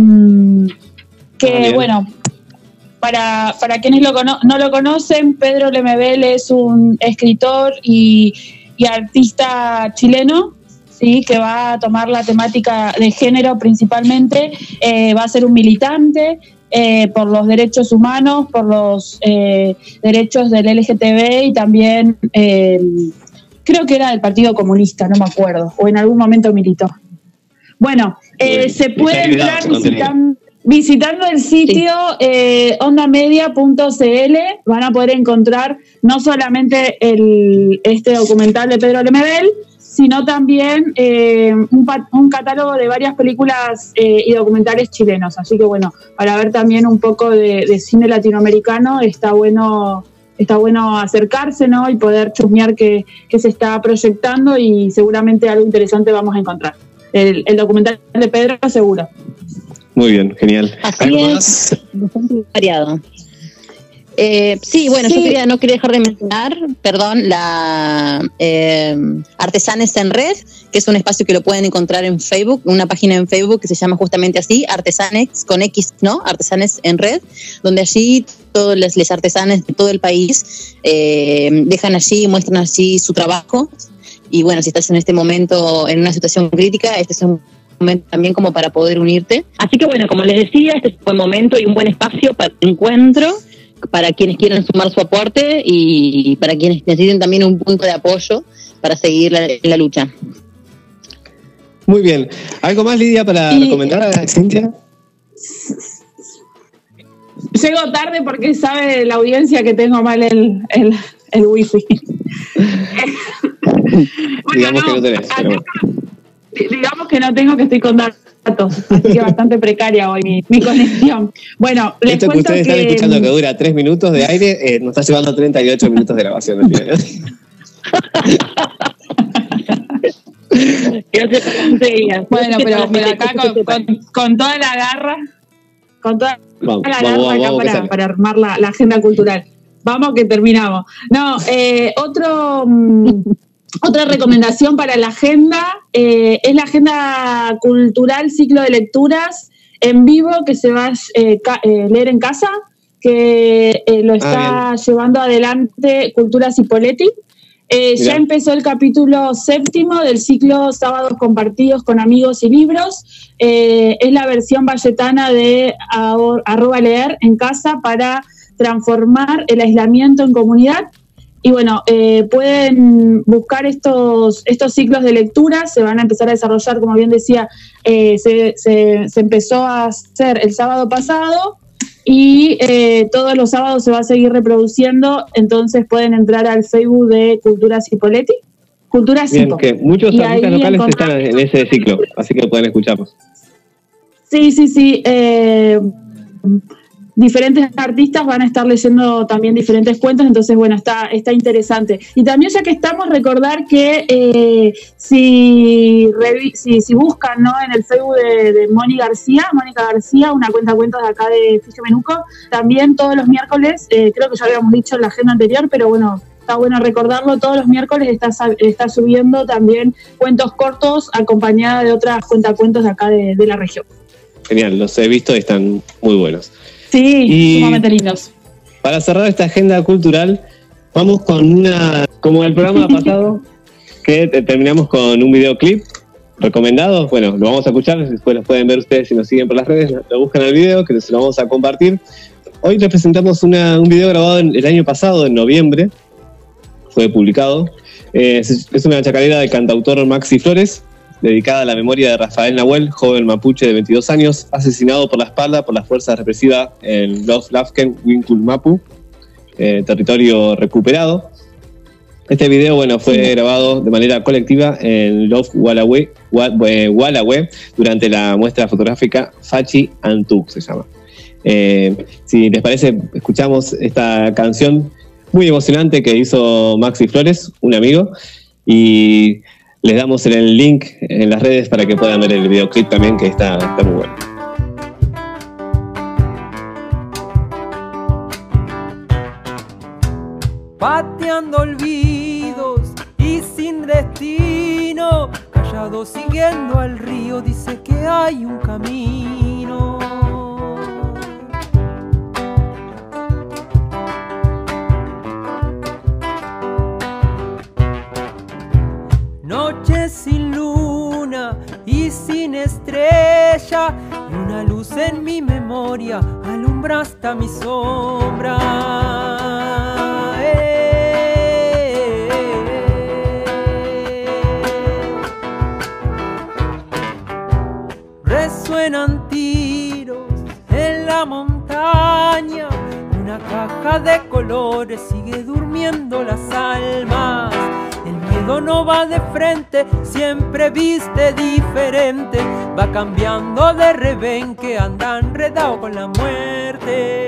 que Ah, bueno, para, para quienes lo cono- no lo conocen, Pedro Lemebel es un escritor y, y artista chileno, sí, que va a tomar la temática de género principalmente, eh, va a ser un militante eh, por los derechos humanos, por los eh, derechos del LGTB y también eh, creo que era del Partido Comunista, no me acuerdo, o en algún momento militó. Bueno, eh, se puede entrar visitando, visitando el sitio eh, ondamedia.cl. Van a poder encontrar no solamente el, este documental de Pedro Lemebel, sino también eh, un, pa- un catálogo de varias películas eh, y documentales chilenos. Así que bueno, para ver también un poco de, de cine latinoamericano está bueno está bueno acercarse ¿no? y poder chusmear qué, qué se está proyectando y seguramente algo interesante vamos a encontrar. El, el documental de Pedro seguro. Muy bien, genial. Así ¿Algo es, más? bastante variado. Eh, sí, bueno, Sí. yo quería, no quería dejar de mencionar, perdón, la eh, Artesanes en Red, que es un espacio que lo pueden encontrar en Facebook, una página en Facebook que se llama justamente así, Artesanes con X, ¿no? Artesanes en Red, donde allí todos los, los artesanes de todo el país eh, dejan allí, muestran allí su trabajo. Y bueno, si estás en este momento en una situación crítica, este es un momento también como para poder unirte. Así que bueno, como les decía, este es un buen momento y un buen espacio para el encuentro, para quienes quieran sumar su aporte y para quienes necesiten también un punto de apoyo para seguir la, la lucha. Muy bien. ¿Algo más, Lidia, para Y- recomendar a Cintia? Llego tarde porque sabe la audiencia que tengo mal el, el, el wifi. Digamos que no tenés. pero bueno. Digamos que no tengo que estoy con datos, así que bastante precaria hoy mi, mi conexión. Bueno, les Esto que cuento ustedes que, están escuchando que dura 3 minutos de aire, eh, nos está llevando 38 minutos de grabación. final. Bueno, pero, pero acá con, con- con toda la garra, con toda Vamos, la garra vamos, acá vamos, para, armar la, la agenda cultural. Vamos que terminamos. No, eh, otro, mm, otra recomendación para la agenda eh, es la agenda cultural ciclo de lecturas en vivo que se va a eh, ca- eh, leer en casa, que eh, lo está llevando adelante Cultura Cipoletti. Eh, ya empezó el capítulo séptimo del ciclo Sábados Compartidos con Amigos y Libros. Es la versión valletana de arroba leer en casa para transformar el aislamiento en comunidad. Y bueno, eh, pueden buscar estos, estos ciclos de lectura, se van a empezar a desarrollar, como bien decía, eh, se, se- se empezó a hacer el sábado pasado y eh, todos los sábados se va a seguir reproduciendo, entonces pueden entrar al Facebook de Cultura Cipoletti. Cultura Bien, Cipo. que muchos artistas locales están en ese ciclo, así que pueden escucharlos. Sí, sí, sí. Diferentes artistas van a estar leyendo también diferentes cuentos, entonces bueno, está, está interesante. Y también ya que estamos, recordar que eh, si, si, si buscan ¿no? en el Facebook de, de Moni García, Mónica García, una cuenta cuentos de acá de Fijo Menuco, también todos los miércoles, eh, creo que ya habíamos dicho en la agenda anterior, pero bueno, está bueno recordarlo, todos los miércoles está, está subiendo también cuentos cortos acompañada de otras cuentacuentos de acá de, de la región. Genial, los he visto y están muy buenos. Sí, Y- sumamente lindos. Para cerrar esta agenda cultural, vamos con una, como el programa pasado, que te- terminamos con un videoclip recomendado. Bueno, lo vamos a escuchar, después lo pueden ver ustedes si nos siguen por las redes, lo buscan el video, que se lo vamos a compartir. Hoy les presentamos una- un video grabado en- el año pasado, en noviembre, fue publicado. Eh, es, es una chacarera del cantautor Maxi Flores, dedicada a la memoria de Rafael Nahuel, joven mapuche de 22 años, asesinado por la espalda por las fuerzas represivas en Los Lafken, Winculmapu, eh, territorio recuperado. Este video, bueno, fue grabado de manera colectiva en Love Wallaway, Wa- eh, Wallaway durante la muestra fotográfica Fachi Antuk, se llama. Eh, si les parece, escuchamos esta canción muy emocionante que hizo Maxi Flores, un amigo, y les damos el link en las redes para que puedan ver el videoclip también, que está, está muy bueno. pateando olvidos y sin destino, callado siguiendo al río, dice que hay un camino. Sin luna y sin estrella, y una luz en mi memoria alumbra hasta mi sombra. Resuenan tiros en la montaña, una caja de colores sigue durmiendo las almas. No va de frente, siempre viste diferente, va cambiando de rebenque, anda enredado con la muerte.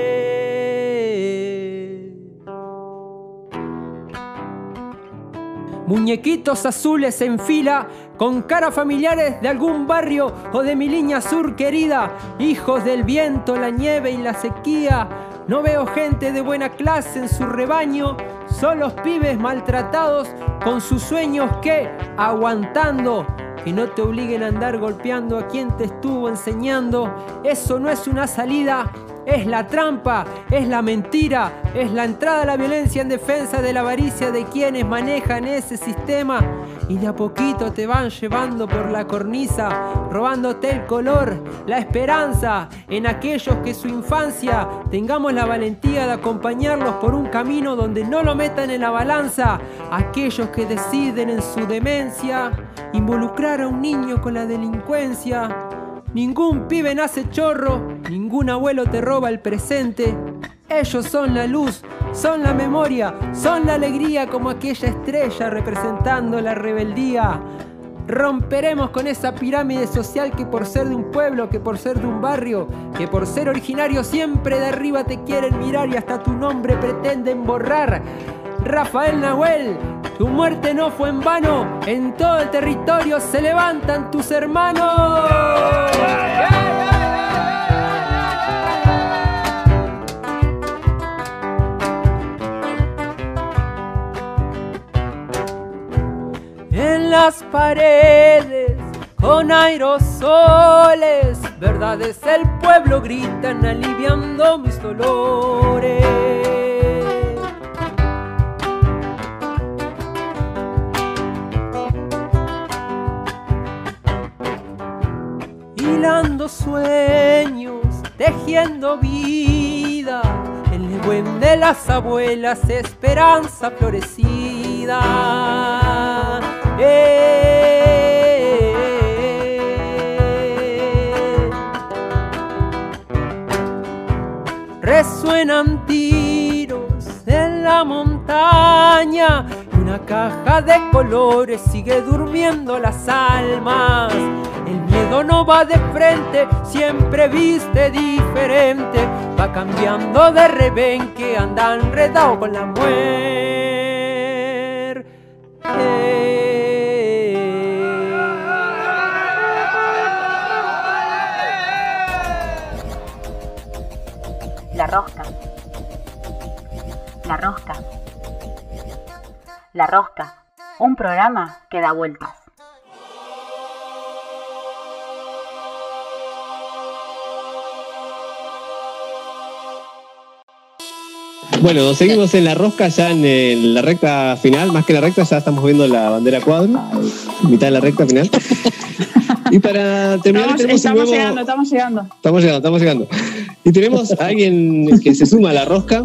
Muñequitos azules en fila, con caras familiares de algún barrio o de mi línea sur querida, hijos del viento, la nieve y la sequía. No veo gente de buena clase en su rebaño, son los pibes maltratados con sus sueños que, aguantando, que no te obliguen a andar golpeando a quien te estuvo enseñando, eso no es una salida, es la trampa, es la mentira, es la entrada a la violencia en defensa de la avaricia de quienes manejan ese sistema. Y de a poquito te van llevando por la cornisa, robándote el color, la esperanza en aquellos que su infancia tengamos la valentía de acompañarlos por un camino donde no lo metan en la balanza, aquellos que deciden en su demencia involucrar a un niño con la delincuencia Ningún pibe nace chorro, ningún abuelo te roba el presente. Ellos son la luz, son la memoria, son la alegría como aquella estrella representando la rebeldía. Romperemos con esa pirámide social que por ser de un pueblo, que por ser de un barrio, que por ser originario siempre de arriba te quieren mirar y hasta tu nombre pretenden borrar. Rafael Nahuel, tu muerte no fue en vano, en todo el territorio se levantan tus hermanos. En las paredes con aerosoles, verdades el pueblo gritan aliviando mis dolores. Hilando sueños, tejiendo vida, el legüen de las abuelas, esperanza florecida. Eh. Resuenan tiros en la montaña una caja de colores sigue durmiendo las almas el miedo no va de frente, siempre viste diferente. Va cambiando de rebenque, anda enredado con la muerte. La rosca. La rosca. La rosca. Un programa que da vueltas. Bueno, seguimos en la rosca, ya en la recta final, más que la recta, ya estamos viendo la bandera cuadro, mitad de la recta final. Y para terminar, Estamos, estamos nuevo- llegando, estamos llegando. Estamos llegando, estamos llegando. Y tenemos a alguien que se suma a la rosca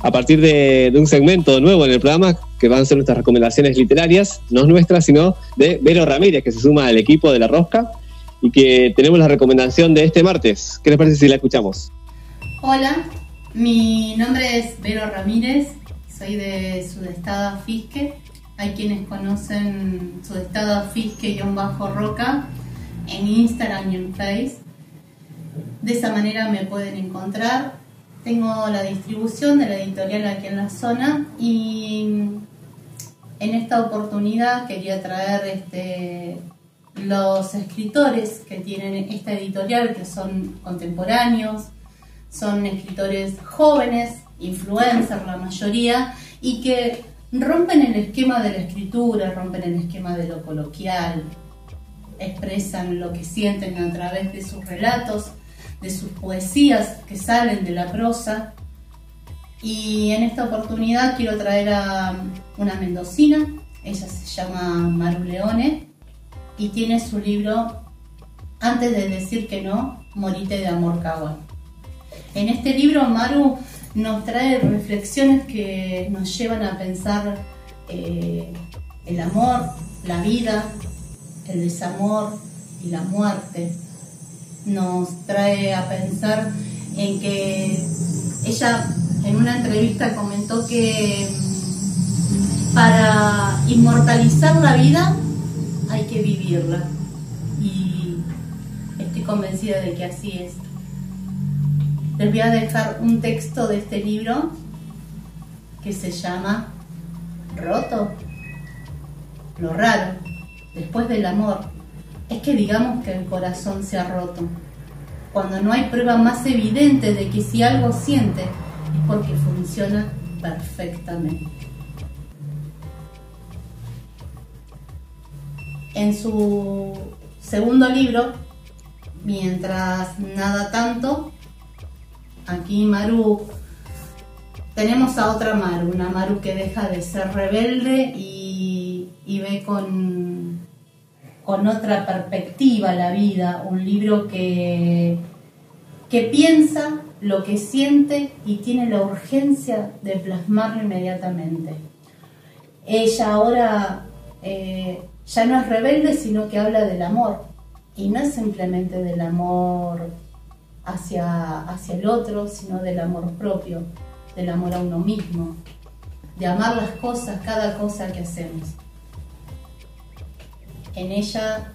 a partir de, de un segmento nuevo en el programa que van a ser nuestras recomendaciones literarias, no nuestras, sino de Vero Ramírez, que se suma al equipo de la rosca y que tenemos la recomendación de este martes. ¿Qué les parece si la escuchamos? Hola, mi nombre es Vero Ramírez, soy de Sudestada Fisque. Hay quienes conocen Sudestada Fisque-Roca en Instagram y en Face. De esa manera me pueden encontrar. Tengo la distribución de la editorial aquí en la zona y en esta oportunidad quería traer este, los escritores que tienen esta editorial, que son contemporáneos, son escritores jóvenes, influencers la mayoría, y que rompen el esquema de la escritura, rompen el esquema de lo coloquial, expresan lo que sienten a través de sus relatos, de sus poesías que salen de la prosa. Y en esta oportunidad quiero traer a una mendocina, ella se llama Maru Leone y tiene su libro Antes de decir que no, morite de amor Caguán. En este libro Maru nos trae reflexiones que nos llevan a pensar eh, el amor, la vida, el desamor y la muerte. Nos trae a pensar en que ella en una entrevista comentó que para inmortalizar la vida hay que vivirla. Y estoy convencida de que así es. Les voy a dejar un texto de este libro que se llama Roto. Lo raro, después del amor, es que digamos que el corazón se ha roto. cuando no hay prueba más evidente de que si algo siente porque funciona perfectamente. En su segundo libro, Mientras nada tanto, aquí Maru, tenemos a otra Maru, una Maru que deja de ser rebelde y, ve con, con otra perspectiva la vida, un libro que, que piensa lo que siente y tiene la urgencia de plasmarlo inmediatamente. Ella ahora eh, ya no es rebelde, sino que habla del amor. Y no es simplemente del amor hacia, hacia el otro, sino del amor propio, del amor a uno mismo, de amar las cosas, cada cosa que hacemos. En ella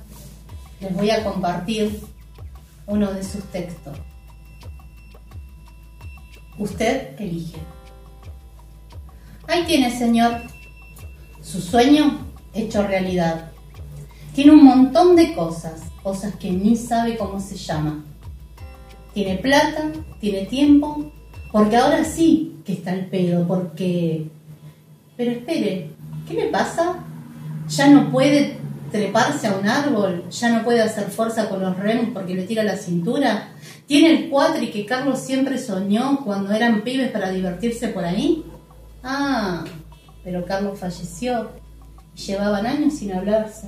les voy a compartir uno de sus textos. Usted elige. Ahí tiene, Señor, su sueño hecho realidad. Tiene un montón de cosas, cosas que ni sabe cómo se llama. Tiene plata, tiene tiempo, porque ahora sí que está el pedo, porque... Pero espere, ¿qué le pasa? Ya no puede treparse a un árbol, ya no puede hacer fuerza con los remos porque le tira la cintura. ¿Tiene el cuatri que Carlos siempre soñó cuando eran pibes para divertirse por ahí? Ah, pero Carlos falleció y llevaban años sin hablarse.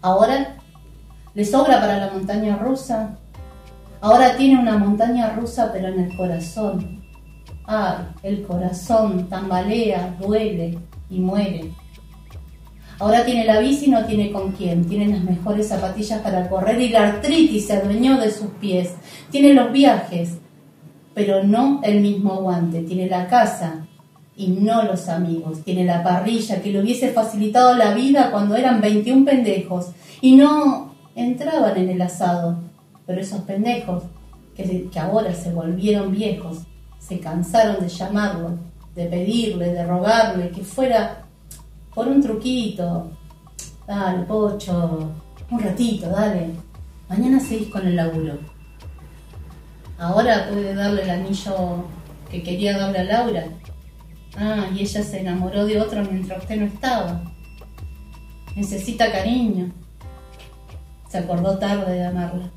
Ahora le sobra para la montaña rusa. Ahora tiene una montaña rusa pero en el corazón. Ay, el corazón tambalea, duele y muere. Ahora tiene la bici y no tiene con quién. Tiene las mejores zapatillas para correr y la artritis se adueñó de sus pies. Tiene los viajes, pero no el mismo guante. Tiene la casa y no los amigos. Tiene la parrilla que le hubiese facilitado la vida cuando eran 21 pendejos y no entraban en el asado. Pero esos pendejos que, que ahora se volvieron viejos se cansaron de llamarlo, de pedirle, de rogarle que fuera por un truquito. Dale, pocho, un ratito, dale. Mañana seguís con el laburo. Ahora puede darle el anillo que quería darle a Laura. Ah, y ella se enamoró de otro mientras usted no estaba. Necesita cariño. Se acordó tarde de amarla.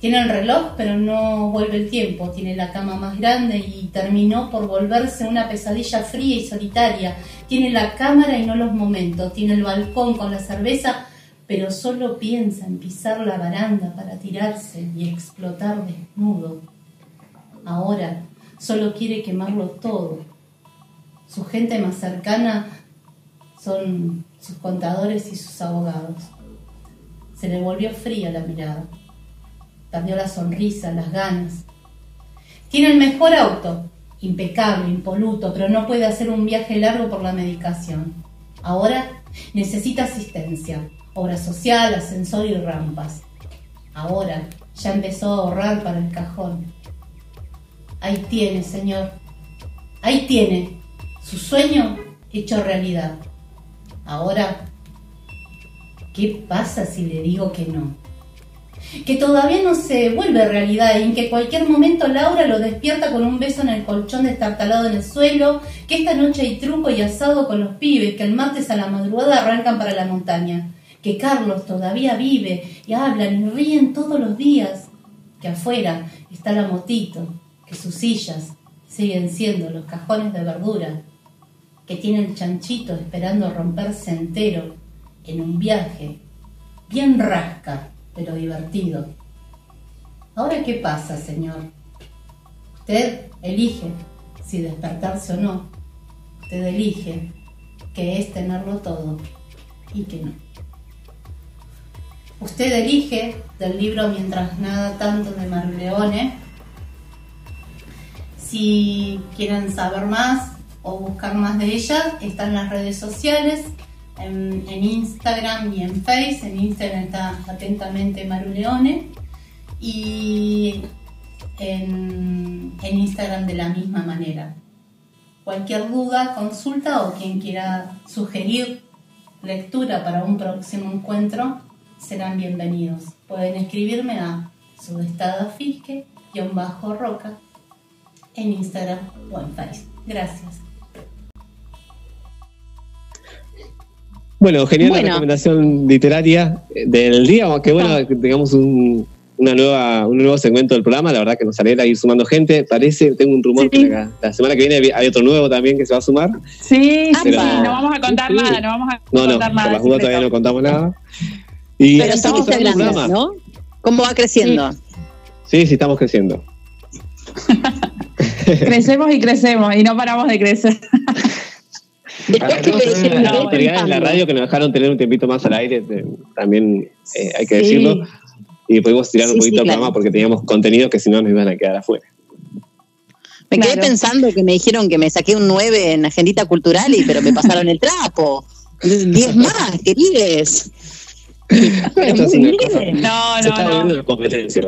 Tiene el reloj, pero no vuelve el tiempo. Tiene la cama más grande y terminó por volverse una pesadilla fría y solitaria. Tiene la cámara y no los momentos. Tiene el balcón con la cerveza, pero solo piensa en pisar la baranda para tirarse y explotar desnudo. Ahora solo quiere quemarlo todo. Su gente más cercana son sus contadores y sus abogados. Se le volvió fría la mirada perdió la sonrisa, las ganas. Tiene el mejor auto, impecable, impoluto, pero no puede hacer un viaje largo por la medicación. Ahora necesita asistencia, obra social, ascensor y rampas. Ahora ya empezó a ahorrar para el cajón. Ahí tiene, Señor. Ahí tiene su sueño hecho realidad. Ahora, ¿qué pasa si le digo que no? Que todavía no se vuelve realidad y en que cualquier momento Laura lo despierta con un beso en el colchón destartalado en el suelo, que esta noche hay truco y asado con los pibes, que el martes a la madrugada arrancan para la montaña, que Carlos todavía vive y hablan y ríen todos los días, que afuera está la motito, que sus sillas siguen siendo los cajones de verdura, que tiene el chanchito esperando romperse entero en un viaje bien rasca pero divertido. Ahora, ¿qué pasa, Señor? Usted elige si despertarse o no. Usted elige que es tenerlo todo y que no. Usted elige del libro Mientras nada tanto de Marleone. Si quieren saber más o buscar más de ella, están las redes sociales en, Instagram y en Facebook. En Instagram está atentamente Maru Leone y en, Instagram de la misma manera. Cualquier duda, consulta o quien quiera sugerir lectura para un próximo encuentro serán bienvenidos. Pueden escribirme a Sudestada Fisque, guion bajo Roca, en Instagram o en Facebook. Gracias. Bueno, genial la recomendación literaria del día. Que bueno, tengamos un, una nueva, un nuevo segmento del programa. La verdad que nos alegra ir sumando gente. Parece, tengo un rumor que la, la semana que viene hay otro nuevo también que se va a sumar. Sí, sí, Pero- sí, no vamos a contar nada, no vamos a No, no, contar por nada. todavía no contamos nada. Y Pero sí que estamos está grande, programa. ¿no? ¿Cómo va creciendo? Sí, sí, estamos creciendo. Crecemos y crecemos y no paramos de crecer. Agradecemos también a las autoridades de la radio que nos dejaron tener un tiempito más al aire, también eh, hay que Sí. decirlo. Y pudimos tirar un Sí, sí, poquito el claro. programa porque teníamos contenido que si no nos iban a quedar afuera. Me quedé pensando que me dijeron que me saqué un 9 en agendita cultural, y, pero me pasaron el trapo. 10 más, cosa- bien. No, no, no.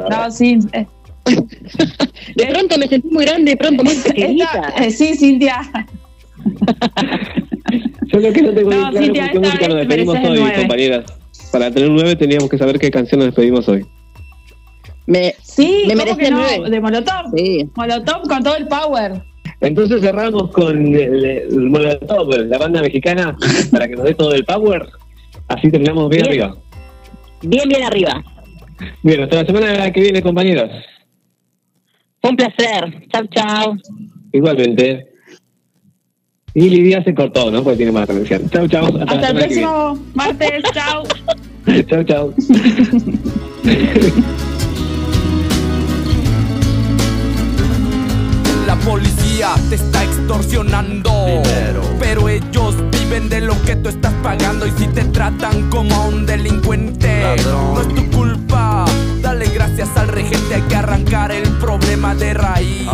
No, sí. eh, De pronto me sentí muy grande, de pronto muy pequeñita. esta- eh, sí, Cintia. Yo lo que no tengo No, bien claro con qué música nos vez despedimos el hoy, compañeras. Para tener un 9 teníamos que saber qué canción nos despedimos hoy. Me, Sí, Me ¿cómo merece que no? nueve. De Molotov. Sí. Molotov con todo el power. Entonces cerramos con el, el Molotov, la banda mexicana, para que nos dé todo el power. Así terminamos bien, Bien. arriba. Bien, bien arriba. Bien, hasta la semana que viene, compañeros. Un placer. Chau, chau. Igualmente. Y Lidia se cortó, ¿no? Porque tiene más conexión. Chau, chau. Hasta, el próximo martes. Chao. Chau, chau. La policía te está extorsionando. Pero ellos viven de lo que tú estás pagando. Y si te tratan como a un delincuente, no es tu culpa. Dale gracias al regente. Hay que arrancar el problema de raíz.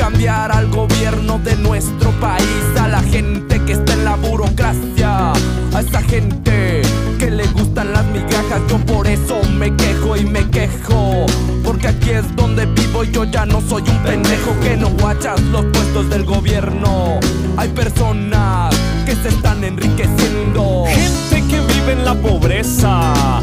Cambiar al gobierno de nuestro país. A la gente que está en la burocracia. A esa gente que le gustan las migajas. Yo por eso me quejo y me quejo. Porque aquí es donde vivo y yo ya no soy un pendejo que no guachas los puestos del gobierno. Hay personas que se están enriqueciendo. Gente que vive en la pobreza.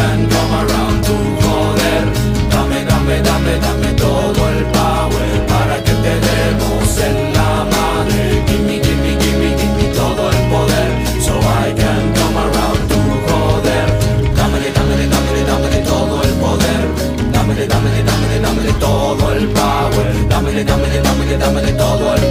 domine, domine, domine, domine, domine, domine,